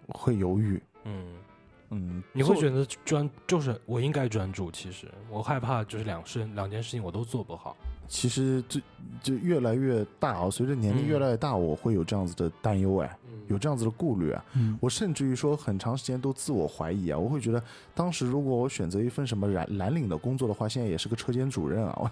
B: 会犹豫，
A: 嗯，
B: 嗯，
A: 你会
B: 做
A: 选择专，就是我应该专注。其实我害怕就是两事两件事情我都做不好。
B: 其实就就越来越大啊，随着年龄
A: 嗯
B: 越来越大，我会有这样子的担忧哎，有这样子的顾虑啊。
C: 嗯
B: 我甚至于说，很长时间都自我怀疑啊。我会觉得，当时如果我选择一份什么蓝蓝领的工作的话，现在也是个车间主任啊，我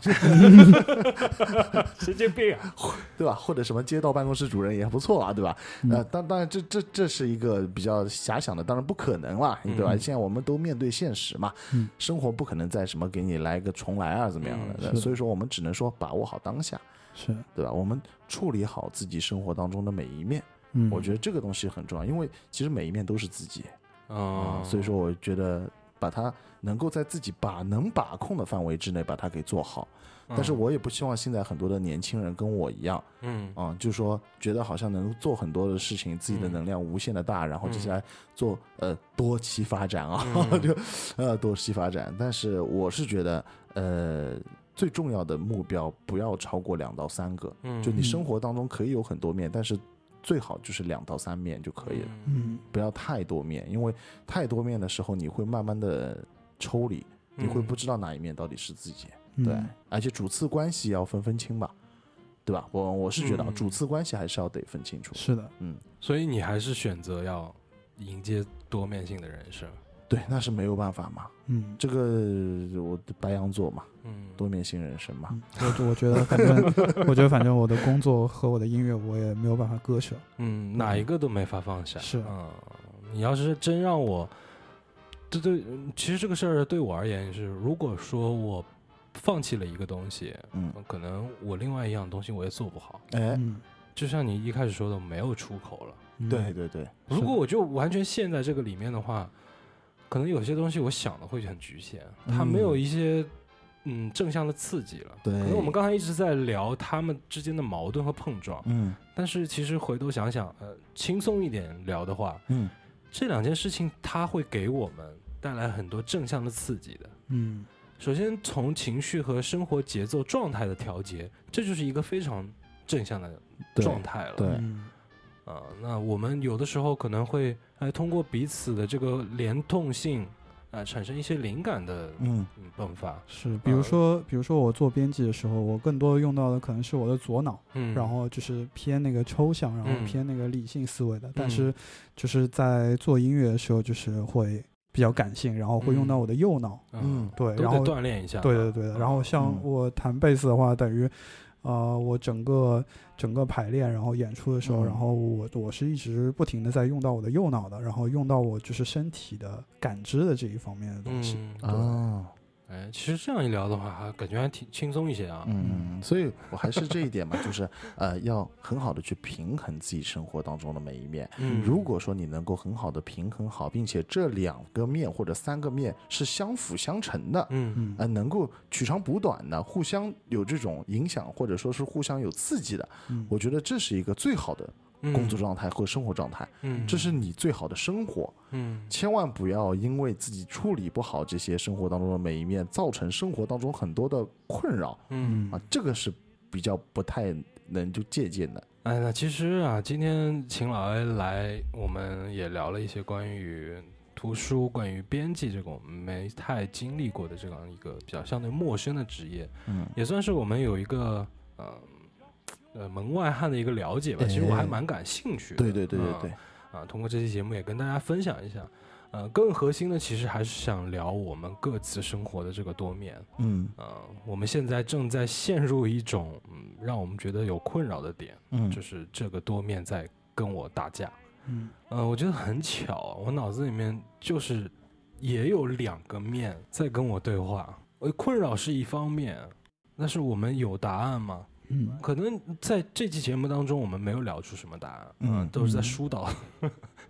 A: 神经病啊！
B: 对吧？或者什么街道办公室主任也不错啊，对吧？
C: 嗯
B: 呃，当当然这这这是一个比较遐想的，当然不可能啦，对吧？
A: 嗯
B: 现在我们都面对现实嘛，
C: 嗯
B: 生活不可能再什么给你来个重来啊，怎么样的？
C: 嗯
B: 所以说，我们只能说把握好当下，
C: 是，
B: 对吧？我们处理好自己生活当中的每一面，
C: 嗯，
B: 我觉得这个东西很重要，因为其实每一面都是自己。啊、
A: 啊
B: 所以说我觉得把它能够在自己把能把控的范围之内把它给做好。但是我也不希望现在很多的年轻人跟我一样
A: 嗯。
B: 啊、就说觉得好像能做很多的事情，自己的
A: 嗯。
B: 能量无限的大，然后接下来做呃多期发展啊，
A: 嗯。
B: 就呃多期发展。但是我是觉得呃最重要的目标不要超过两到三个，
A: 嗯
B: 就你生活当中可以有很多面，但是最好就是两到三面就可以了，
C: 嗯
B: 不要太多面，因为太多面的时候你会慢慢的抽离，你会不知道哪一面到底是自己。
C: 嗯
B: 对，而且主次关系要分分清吧，对吧？我我是觉得主次关系还是要得分清楚。
C: 是的，
B: 嗯，
A: 所以你还是选择要迎接多面性的人生。
B: 对，那是没有办法嘛。
C: 嗯。
B: 这个我的白羊座嘛，
A: 嗯，
B: 多面性人生嘛。
C: 嗯我我觉得反正，我觉得反正我的工作和我的音乐我也没有办法割舍。
A: 嗯，哪一个都没法放下。
C: 是
A: 嗯，你要是真让我，这对，嗯其实这个事儿对我而言是，如果说我放弃了一个东西，
B: 嗯，
A: 可能我另外一样东西我也做不好。
B: 哎，
C: 嗯，
A: 就像你一开始说的，没有出口了。
C: 嗯
B: 对，对对，
A: 如果我就完全陷在这个里面的话，可能有些东西我想的会很局限，它没有一些嗯正向的刺激了。
B: 对
A: 可能我们刚才一直在聊他们之间的矛盾和碰撞，
B: 嗯。
A: 但是其实回头想想，呃，轻松一点聊的话，
B: 嗯，
A: 这两件事情它会给我们带来很多正向的刺激的。
C: 嗯。
A: 首先，从情绪和生活节奏状态的调节，这就是一个非常正向的状态了。
B: 对。
C: 嗯
A: 啊，那我们有的时候可能会哎通过彼此的这个联动性，啊，产生一些灵感的
B: 嗯
A: 嗯迸发。
C: 是，比如说，比如说我做编辑的时候，我更多用到的可能是我的左脑，
A: 嗯，
C: 然后就是偏那个抽象，然后
A: 嗯
C: 偏那个理性思维的。但
A: 嗯
C: 是就是在做音乐的时候，就是会比较感性，然后会用到
A: 嗯
C: 我的右脑。
B: 嗯
C: 对，然后
A: 锻炼一下。
C: 对对对的。然后像
B: 嗯
C: 我弹贝斯的话，等于呃，我整个整个排练，然后演出的时候，
B: 嗯
C: 然后我我是一直不停的在用到我的右脑的，然后用到我就是身体的感知的这一方面的东西。
A: 嗯，
B: 啊，
A: 哎，其实这样一聊的话，还感觉还挺轻松一些啊。
B: 嗯，所以我还是这一点嘛，就是呃，要很好的去平衡自己生活当中的每一面。
A: 嗯，
B: 如果说你能够很好的平衡好，并且这两个面或者三个面是相辅相成的，
A: 嗯
C: 嗯
B: 呃，能够取长补短的，互相有这种影响，或者说是互相有刺激的，
C: 嗯
B: 我觉得这是一个最好的工作状态和生活状态，
A: 嗯，
B: 这是你最好的生活。
A: 嗯
B: 千万不要因为自己处理不好这些生活当中的每一面，造成生活当中很多的困扰
A: 嗯。
B: 啊，这个是比较不太能就借鉴的。
A: 哎，那其实啊，今天秦老 A 来，我们也聊了一些关于图书、关于编辑这个我们没太经历过的这样一个比较相对陌生的职业，
B: 嗯
A: 也算是我们有一个呃呃门外汉的一个了解吧。其实我还
B: 哎
A: 蛮感兴趣的。
B: 对对对对
A: 啊
B: 对，
A: 啊，通过这期节目也跟大家分享一下。呃，更核心的其实还是想聊我们各自生活的这个多面。
B: 嗯
A: 呃，我们现在正在陷入一种嗯，让我们觉得有困扰的点，
B: 嗯，
A: 就是这个多面在跟我打架。
C: 嗯
A: 呃，我觉得很巧啊，我脑子里面就是也有两个面在跟我对话。呃，困扰是一方面，但是我们有答案吗？
C: 嗯
A: 可能在这期节目当中，我们没有聊出什么答案，
B: 嗯
A: 呃都是在
C: 嗯
A: 疏导，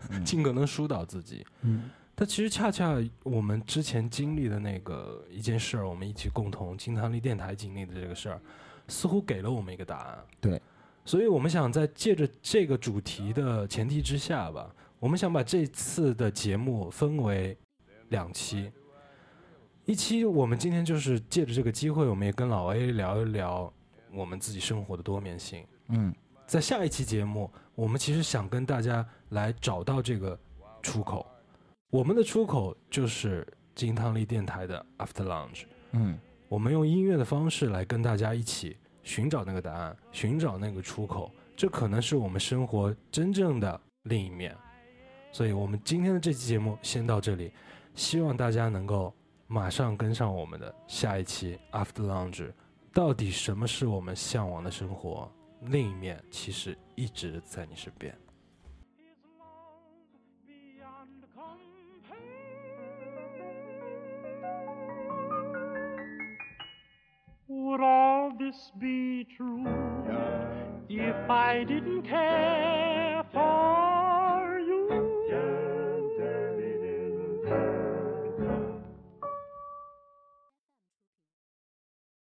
B: 嗯
A: 尽可能疏导自己。
C: 嗯
A: 但但其实恰恰我们之前经历的那个一件事儿，我们一起共同金汤力电台经历的这个事儿，似乎给了我们一个答案。
B: 对，
A: 所以我们想在借着这个主题的前提之下吧，我们想把这次的节目分为两期。一期我们今天就是借着这个机会，我们也跟老 A 聊一聊我们自己生活的多面性。
B: 嗯
A: 在下一期节目，我们其实想跟大家来找到这个出口。我们的出口就是金汤力电台的 After Lounge。
B: 嗯
A: 我们用音乐的方式来跟大家一起寻找那个答案，寻找那个出口。这可能是我们生活真正的另一面。所以，我们今天的这期节目先到这里，希望大家能够马上跟上我们的下一期 After Lounge。到底什么是我们向往的生活？另一面其实一直在你身边。
D: Would all this be true if I didn't care? for?